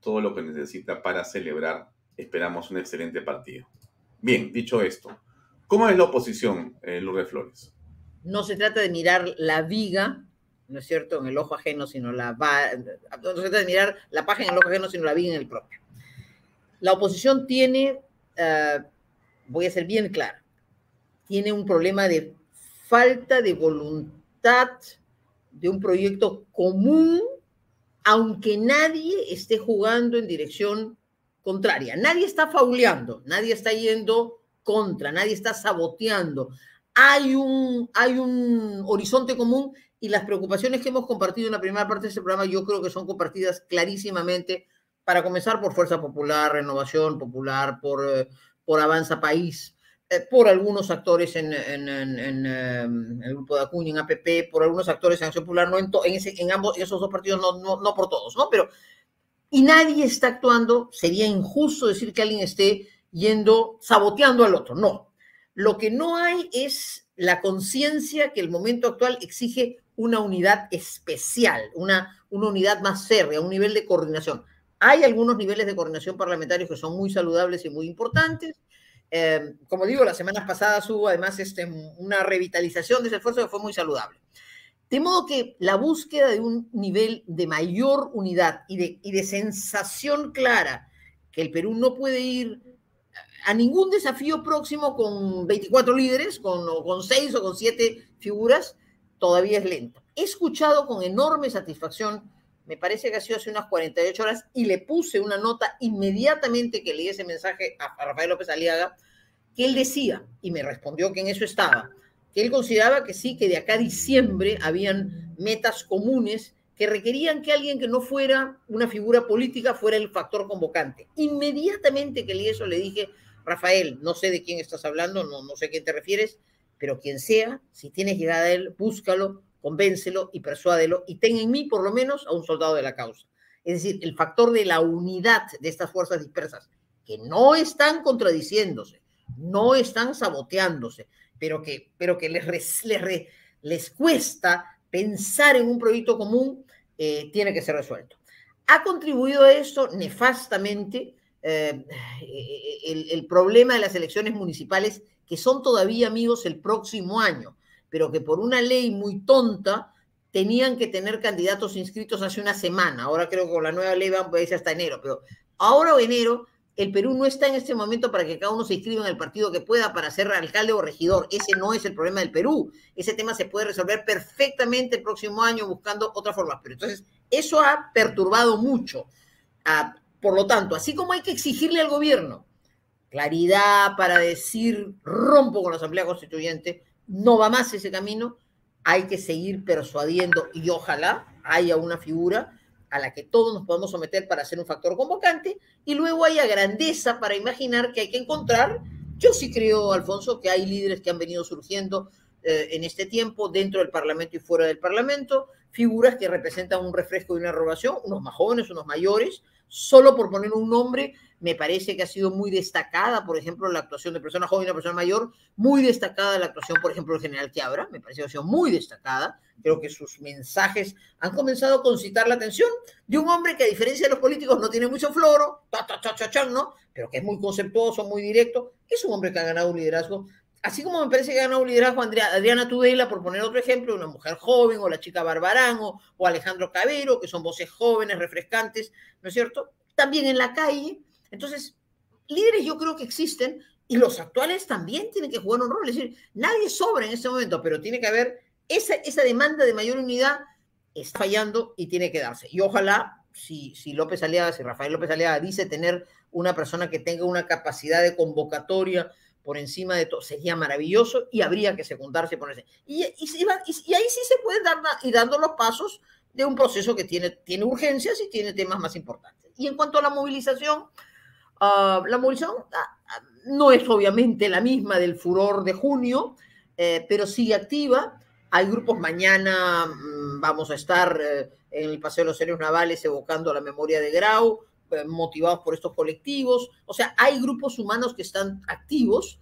todo lo que necesita para celebrar esperamos un excelente partido. Bien, dicho esto, ¿cómo es la oposición, eh, Lourdes Flores? No se trata de mirar la viga, ¿no es cierto?, en el ojo ajeno, sino la no se trata de mirar la página en el ojo ajeno, sino la viga en el propio. La oposición tiene, eh, voy a ser bien clara, tiene un problema de falta de voluntad de un proyecto común, aunque nadie esté jugando en dirección contraria. Nadie está fauleando, nadie está yendo contra, nadie está saboteando. Hay un, hay un horizonte común y las preocupaciones que hemos compartido en la primera parte de este programa yo creo que son compartidas clarísimamente, para comenzar por Fuerza Popular, Renovación Popular, por, eh, por Avanza País, eh, por algunos actores en, en, em, el grupo de Acuña, en APP, por algunos actores en Acción Popular, no en, en, ambos, esos dos partidos, no, no, no por todos, ¿no? Pero y nadie está actuando, sería injusto decir que alguien esté yendo, saboteando al otro. No. Lo que no hay es la conciencia que el momento actual exige una unidad especial, una, una unidad más férrea, un nivel de coordinación. Hay algunos niveles de coordinación parlamentarios que son muy saludables y muy importantes. Eh, como digo, las semanas pasadas hubo además este, una revitalización de ese esfuerzo que fue muy saludable. De modo que la búsqueda de un nivel de mayor unidad y de, sensación clara que el Perú no puede ir a ningún desafío próximo con 24 líderes, con, o con 6 o con 7 figuras, todavía es lento. He escuchado con enorme satisfacción, me parece que ha sido hace unas 48 horas, y le puse una nota inmediatamente que leí ese mensaje a Rafael López Aliaga, que él decía, y me respondió que en eso estaba, que él consideraba que sí, que de acá a diciembre habían metas comunes que requerían que alguien que no fuera una figura política fuera el factor convocante. Inmediatamente que leí eso le dije, Rafael, no sé de quién estás hablando, no, no sé a quién te refieres, pero quien sea, si tienes llegada a él, búscalo, convéncelo y persuádelo y ten en mí por lo menos a un soldado de la causa. Es decir, el factor de la unidad de estas fuerzas dispersas, que no están contradiciéndose, no están saboteándose, pero que, pero que les, les, les cuesta pensar en un proyecto común, eh, tiene que ser resuelto. ha contribuido a esto nefastamente eh, el, el, problema de las elecciones municipales, que son todavía amigos el próximo año, pero que por una ley muy tonta tenían que tener candidatos inscritos hace una semana. Ahora creo que con la nueva ley van a irse hasta enero, pero ahora o enero el Perú no está en este momento para que cada uno se inscriba en el partido que pueda para ser alcalde o regidor. Ese no es el problema del Perú. Ese tema se puede resolver perfectamente el próximo año buscando otra forma. Pero entonces, eso ha perturbado mucho. Por lo tanto, así como hay que exigirle al gobierno claridad para decir rompo con la Asamblea Constituyente, no va más ese camino, hay que seguir persuadiendo y ojalá haya una figura a la que todos nos podemos someter para ser un factor convocante y luego haya grandeza para imaginar que hay que encontrar. Yo sí creo, Alfonso, que hay líderes que han venido surgiendo eh, en este tiempo dentro del Parlamento y fuera del Parlamento, figuras que representan un refresco y una renovación, unos más jóvenes, unos mayores, solo por poner un nombre, me parece que ha sido muy destacada, por ejemplo, la actuación de persona joven y una persona mayor, muy destacada la actuación, por ejemplo, del general Quiabra, me parece que ha sido muy destacada. Creo que sus mensajes han comenzado a concitar la atención de un hombre que, a diferencia de los políticos, no tiene mucho floro, ta, ta, ta, ¿no? pero que es muy conceptuoso, muy directo. Es un hombre que ha ganado un liderazgo. Así como me parece que ha ganado un liderazgo Adriana Tudela, por poner otro ejemplo, una mujer joven, o la chica Barbarán, o Alejandro Cabero, que son voces jóvenes, refrescantes, ¿no es cierto? También en la calle entonces, líderes yo creo que existen y los actuales también tienen que jugar un rol. Es decir, nadie sobra en este momento, pero tiene que haber esa, esa demanda de mayor unidad está fallando y tiene que darse. Y ojalá, si, si López Aliaga, si Rafael López Aliaga dice tener una persona que tenga una capacidad de convocatoria por encima de todo, sería maravilloso y habría que secundarse y ponerse. Y, y, y, ahí sí se puede dar ir dando los pasos de un proceso que tiene, tiene urgencias y tiene temas más importantes. Y en cuanto a la movilización, Ah, la movilización ah, ah, no es obviamente la misma del furor de junio, eh, pero sigue activa. Hay grupos, mañana mm, vamos a estar eh, en el Paseo de los Serios Navales evocando la memoria de Grau, eh, motivados por estos colectivos. O sea, hay grupos humanos que están activos.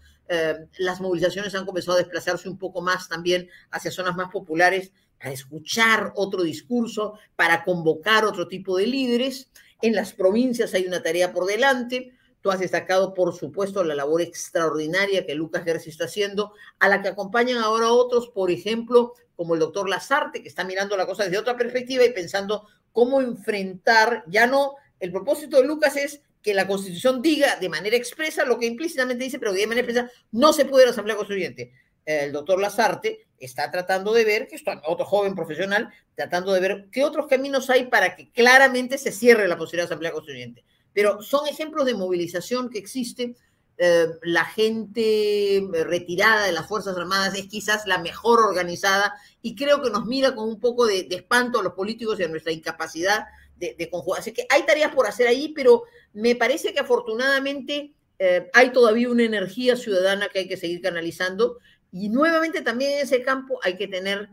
las movilizaciones han comenzado a desplazarse un poco más también hacia zonas más populares para escuchar otro discurso, para convocar otro tipo de líderes. En las provincias hay una tarea por delante. Tú has destacado, por supuesto, la labor extraordinaria que Lucas Gersi está haciendo, a la que acompañan ahora otros, por ejemplo, como el doctor Lazarte, que está mirando la cosa desde otra perspectiva y pensando cómo enfrentar, ya no, el propósito de Lucas es que la Constitución diga de manera expresa lo que implícitamente dice, pero de manera expresa no se puede la Asamblea Constituyente el doctor Lazarte está tratando de ver, que es otro joven profesional, tratando de ver qué otros caminos hay para que claramente se cierre la posibilidad de Asamblea Constituyente. Pero son ejemplos de movilización que existe. Eh, la gente retirada de las Fuerzas Armadas es quizás la mejor organizada y creo que nos mira con un poco de, espanto a los políticos y a nuestra incapacidad de, de, conjugar. Así que hay tareas por hacer ahí, pero me parece que afortunadamente eh, hay todavía una energía ciudadana que hay que seguir canalizando y nuevamente también en ese campo hay que tener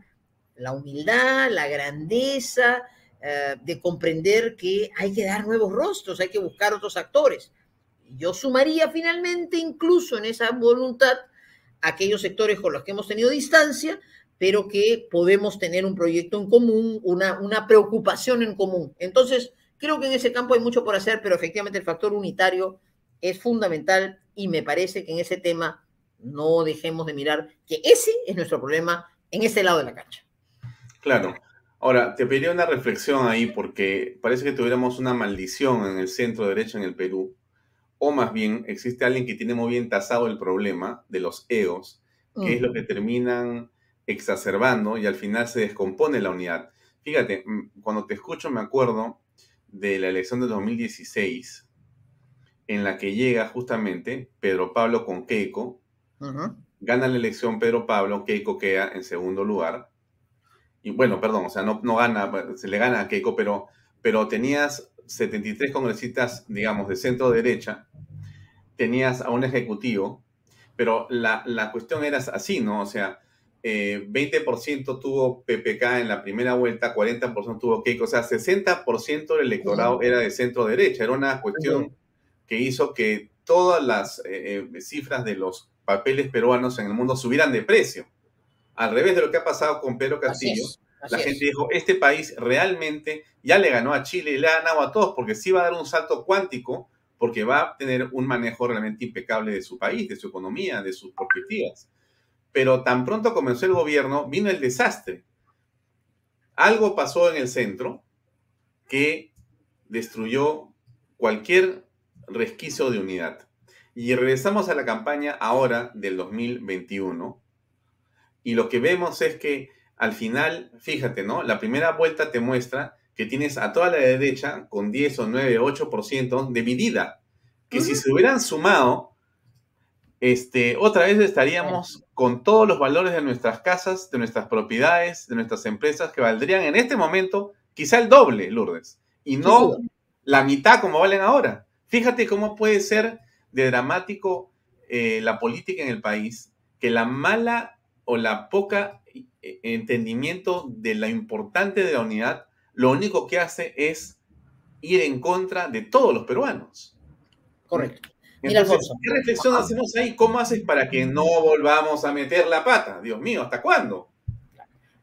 la humildad, la grandeza eh, de comprender que hay que dar nuevos rostros, hay que buscar otros actores. Yo sumaría finalmente incluso en esa voluntad aquellos sectores con los que hemos tenido distancia, pero que podemos tener un proyecto en común, una, una preocupación en común. Entonces, creo que en ese campo hay mucho por hacer, pero efectivamente el factor unitario es fundamental y me parece que en ese tema no dejemos de mirar que ese es nuestro problema en ese lado de la cancha. Claro. Ahora, te pediría una reflexión ahí porque parece que tuviéramos una maldición en el centro derecho en el Perú, o más bien existe alguien que tiene muy bien tasado el problema de los egos, que es lo que terminan exacerbando y al final se descompone la unidad. Fíjate, mm, cuando te escucho me acuerdo de la elección de 2016, en la que llega justamente Pedro Pablo con Keiko, Gana la elección Pedro Pablo, Keiko queda en segundo lugar. Y bueno, perdón, o sea, no, no gana, se le gana a Keiko, pero, pero tenías 73 congresistas, digamos, de centro derecha, tenías a un ejecutivo, pero la, cuestión era así, ¿no? O sea, 20% eh, tuvo PPK en la primera vuelta, 40% tuvo Keiko, o sea, 60% del electorado era de centro derecha, era una cuestión que hizo que todas las eh, eh, cifras de los papeles peruanos en el mundo subieran de precio. Al revés de lo que ha pasado con Pedro Castillo, la gente dijo, este país realmente ya le ganó a Chile y le ha ganado a todos, porque sí va a dar un salto cuántico, porque va a tener un manejo realmente impecable de su país, de su economía, de sus perspectivas. Pero tan pronto comenzó el gobierno, vino el desastre. Algo pasó en el centro que destruyó cualquier resquicio de unidad. Y regresamos a la campaña ahora del 2021 y lo que vemos es que al final, fíjate, ¿no? La primera vuelta te muestra que tienes a toda la derecha con 10 o 9, 8% dividida. Que si se hubieran sumado, este, otra vez estaríamos con todos los valores de nuestras casas, de nuestras propiedades, de nuestras empresas, que valdrían en este momento quizá el doble, Lourdes, y no la mitad como valen ahora. Fíjate cómo puede ser de dramático eh, la política en el país, que la mala o la poca eh, entendimiento de la importante de la unidad, lo único que hace es ir en contra de todos los peruanos. Correcto. Entonces, ¿qué reflexión hacemos ahí? ¿Cómo haces para que no volvamos a meter la pata? Dios mío, ¿hasta cuándo?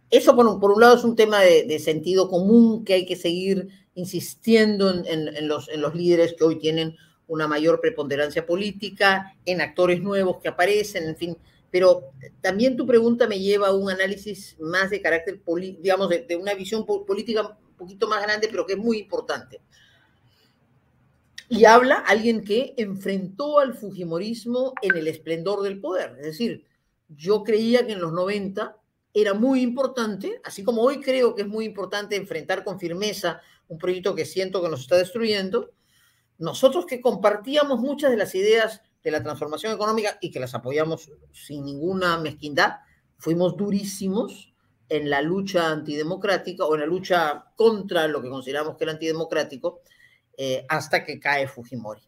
Eso, por un, por un lado, es un tema de, sentido común que hay que seguir insistiendo en, los, en los líderes que hoy tienen una mayor preponderancia política, en actores nuevos que aparecen, en fin, pero también tu pregunta me lleva a un análisis más de carácter, digamos, de, una visión política un poquito más grande, pero que es muy importante. Y habla alguien que enfrentó al Fujimorismo en el esplendor del poder. Es decir, yo creía que en los 90 era muy importante, así como hoy creo que es muy importante enfrentar con firmeza un proyecto que siento que nos está destruyendo, nosotros que compartíamos muchas de las ideas de la transformación económica y que las apoyamos sin ninguna mezquindad, fuimos durísimos en la lucha antidemocrática o en la lucha contra lo que consideramos que era antidemocrático eh, hasta que cae Fujimori.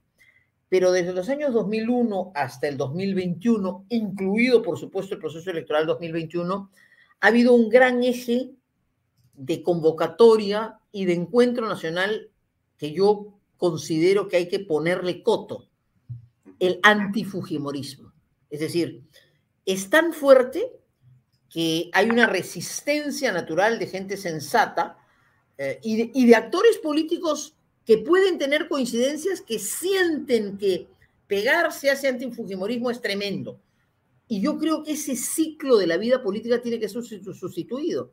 Pero desde los años 2001 hasta el 2021, incluido por supuesto el proceso electoral 2021, ha habido un gran eje de convocatoria y de encuentro nacional que yo considero que hay que ponerle coto el antifujimorismo. Es decir, es tan fuerte que hay una resistencia natural de gente sensata eh, y, de, actores políticos que pueden tener coincidencias que sienten que pegarse hacia antifujimorismo es tremendo. Y yo creo que ese ciclo de la vida política tiene que ser sustituido.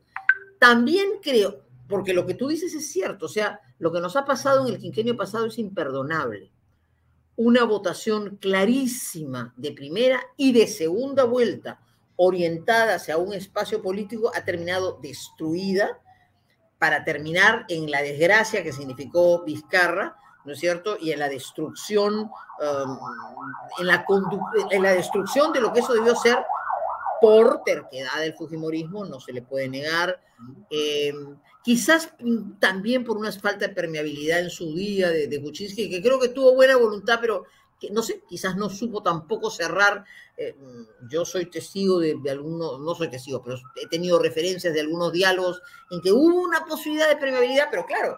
También creo, porque lo que tú dices es cierto, o sea, lo que nos ha pasado en el quinquenio pasado es imperdonable una votación clarísima de primera y de segunda vuelta orientada hacia un espacio político ha terminado destruida para terminar en la desgracia que significó Vizcarra, ¿no es cierto? Y en la destrucción, um, en, la en la destrucción de lo que eso debió ser por terquedad del Fujimorismo, no se le puede negar. Eh, quizás también por una falta de permeabilidad en su día de, de Kuczynski, que creo que tuvo buena voluntad, pero que no sé, quizás no supo tampoco cerrar. Eh, yo soy testigo de, algunos, no soy testigo, pero he tenido referencias de algunos diálogos en que hubo una posibilidad de permeabilidad, pero claro,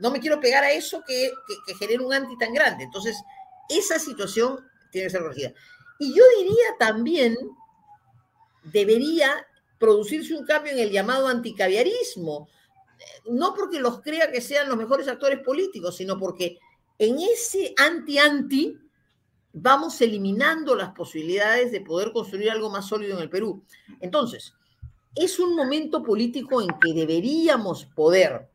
no me quiero pegar a eso que, que, un anti tan grande. Entonces, esa situación tiene que ser corregida. Y yo diría también, debería producirse un cambio en el llamado anticaviarismo, no porque los crea que sean los mejores actores políticos, sino porque en ese anti-anti vamos eliminando las posibilidades de poder construir algo más sólido en el Perú. Entonces, es un momento político en que deberíamos poder.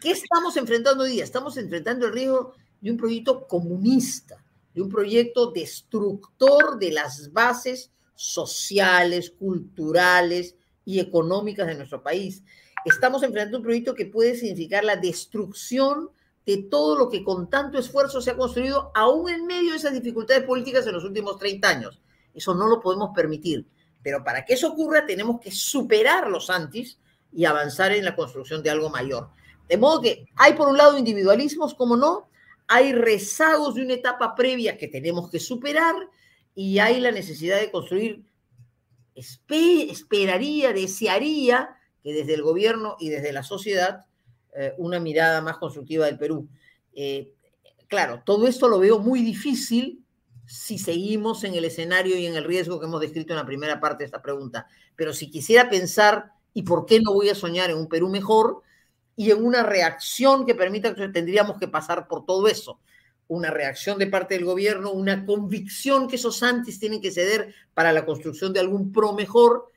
¿Qué estamos enfrentando hoy día? Estamos enfrentando el riesgo de un proyecto comunista, de un proyecto destructor de las bases sociales, culturales y económicas de nuestro país estamos enfrentando un proyecto que puede significar la destrucción de todo lo que con tanto esfuerzo se ha construido, aún en medio de esas dificultades políticas en los últimos 30 años. Eso no lo podemos permitir. Pero para que eso ocurra, tenemos que superar los antis y avanzar en la construcción de algo mayor. De modo que hay, por un lado, individualismos, como no, hay rezagos de una etapa previa que tenemos que superar y hay la necesidad de construir, esperaría, desearía, que desde el gobierno y desde la sociedad eh, una mirada más constructiva del Perú. Eh, claro, todo esto lo veo muy difícil si seguimos en el escenario y en el riesgo que hemos descrito en la primera parte de esta pregunta, pero si quisiera pensar ¿Y por qué no voy a soñar en un Perú mejor y en una reacción que permita que tendríamos que pasar por todo eso? Una reacción de parte del gobierno, una convicción que esos antes tienen que ceder para la construcción de algún pro mejor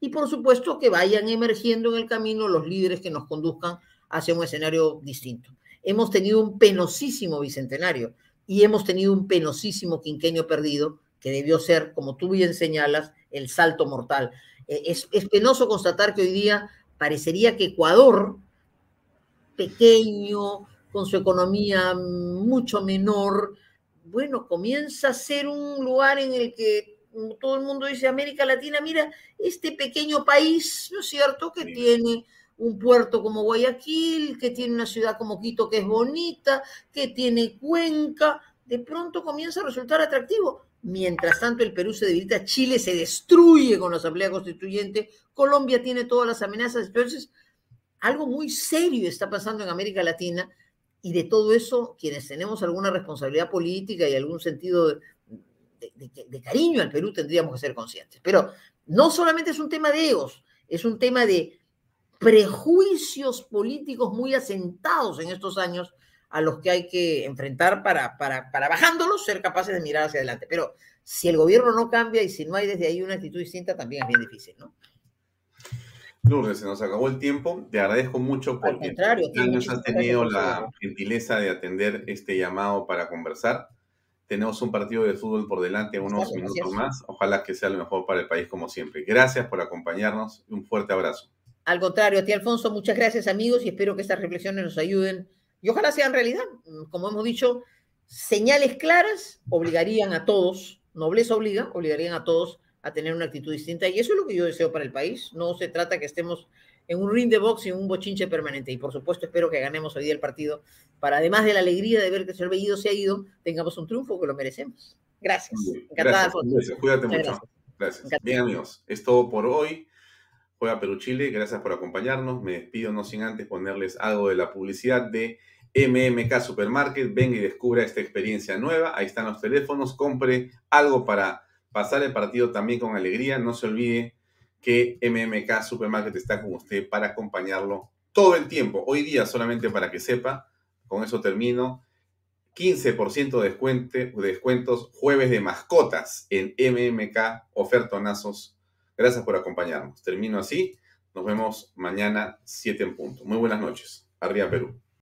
y por supuesto que vayan emergiendo en el camino los líderes que nos conduzcan hacia un escenario distinto. Hemos tenido un penosísimo bicentenario y hemos tenido un penosísimo quinquenio perdido que debió ser, como tú bien señalas, el salto mortal. Eh, es, es penoso constatar que hoy día parecería que Ecuador, pequeño, con su economía mucho menor, bueno, comienza a ser un lugar en el que todo el mundo dice América Latina, mira, este pequeño país, ¿no es cierto?, que tiene un puerto como Guayaquil, que tiene una ciudad como Quito que es bonita, que tiene Cuenca, de pronto comienza a resultar atractivo. Mientras tanto, el Perú se debilita, Chile se destruye con la Asamblea Constituyente, Colombia tiene todas las amenazas. Entonces, algo muy serio está pasando en América Latina y de todo eso, quienes tenemos alguna responsabilidad política y algún sentido de, cariño al Perú, tendríamos que ser conscientes. Pero no solamente es un tema de egos, es un tema de prejuicios políticos muy asentados en estos años a los que hay que enfrentar para, para, para bajándolos ser capaces de mirar hacia adelante. Pero si el gobierno no cambia y si no hay desde ahí una actitud distinta, también es bien difícil, ¿no? Lourdes, se nos acabó el tiempo. Te agradezco mucho porque años has tenido la gentileza de atender este llamado para conversar. Tenemos un partido de fútbol por delante, unos minutos más. Ojalá que sea lo mejor para el país como siempre. Gracias por acompañarnos un fuerte abrazo. Al contrario, a ti Alfonso, muchas gracias amigos y espero que estas reflexiones nos ayuden y ojalá sean realidad. Como hemos dicho, señales claras obligarían a todos, nobleza obliga, obligarían a todos a tener una actitud distinta. Y eso es lo que yo deseo para el país. No se trata que estemos en un ring de box y en un bochinche permanente. Y por supuesto espero que ganemos hoy día el partido para, además de la alegría de ver que el señor Bellido se ha ido, tengamos un triunfo que lo merecemos. Gracias. Encantada. Gracias. Cuídate mucho. Gracias. Bien amigos, es todo por hoy. Juega Perú Chile. Gracias por acompañarnos. Me despido no sin antes ponerles algo de la publicidad de MMK Supermarket, venga y descubra esta experiencia nueva. Ahí están los teléfonos, compre algo para pasar el partido también con alegría. No se olvide que MMK Supermarket está con usted para acompañarlo todo el tiempo. Hoy día, solamente para que sepa, con eso termino. 15% de, descuento, de descuentos, jueves de mascotas en MMK Ofertonazos. Gracias por acompañarnos. Termino así. Nos vemos mañana 7 en punto. Muy buenas noches. Arriba Perú.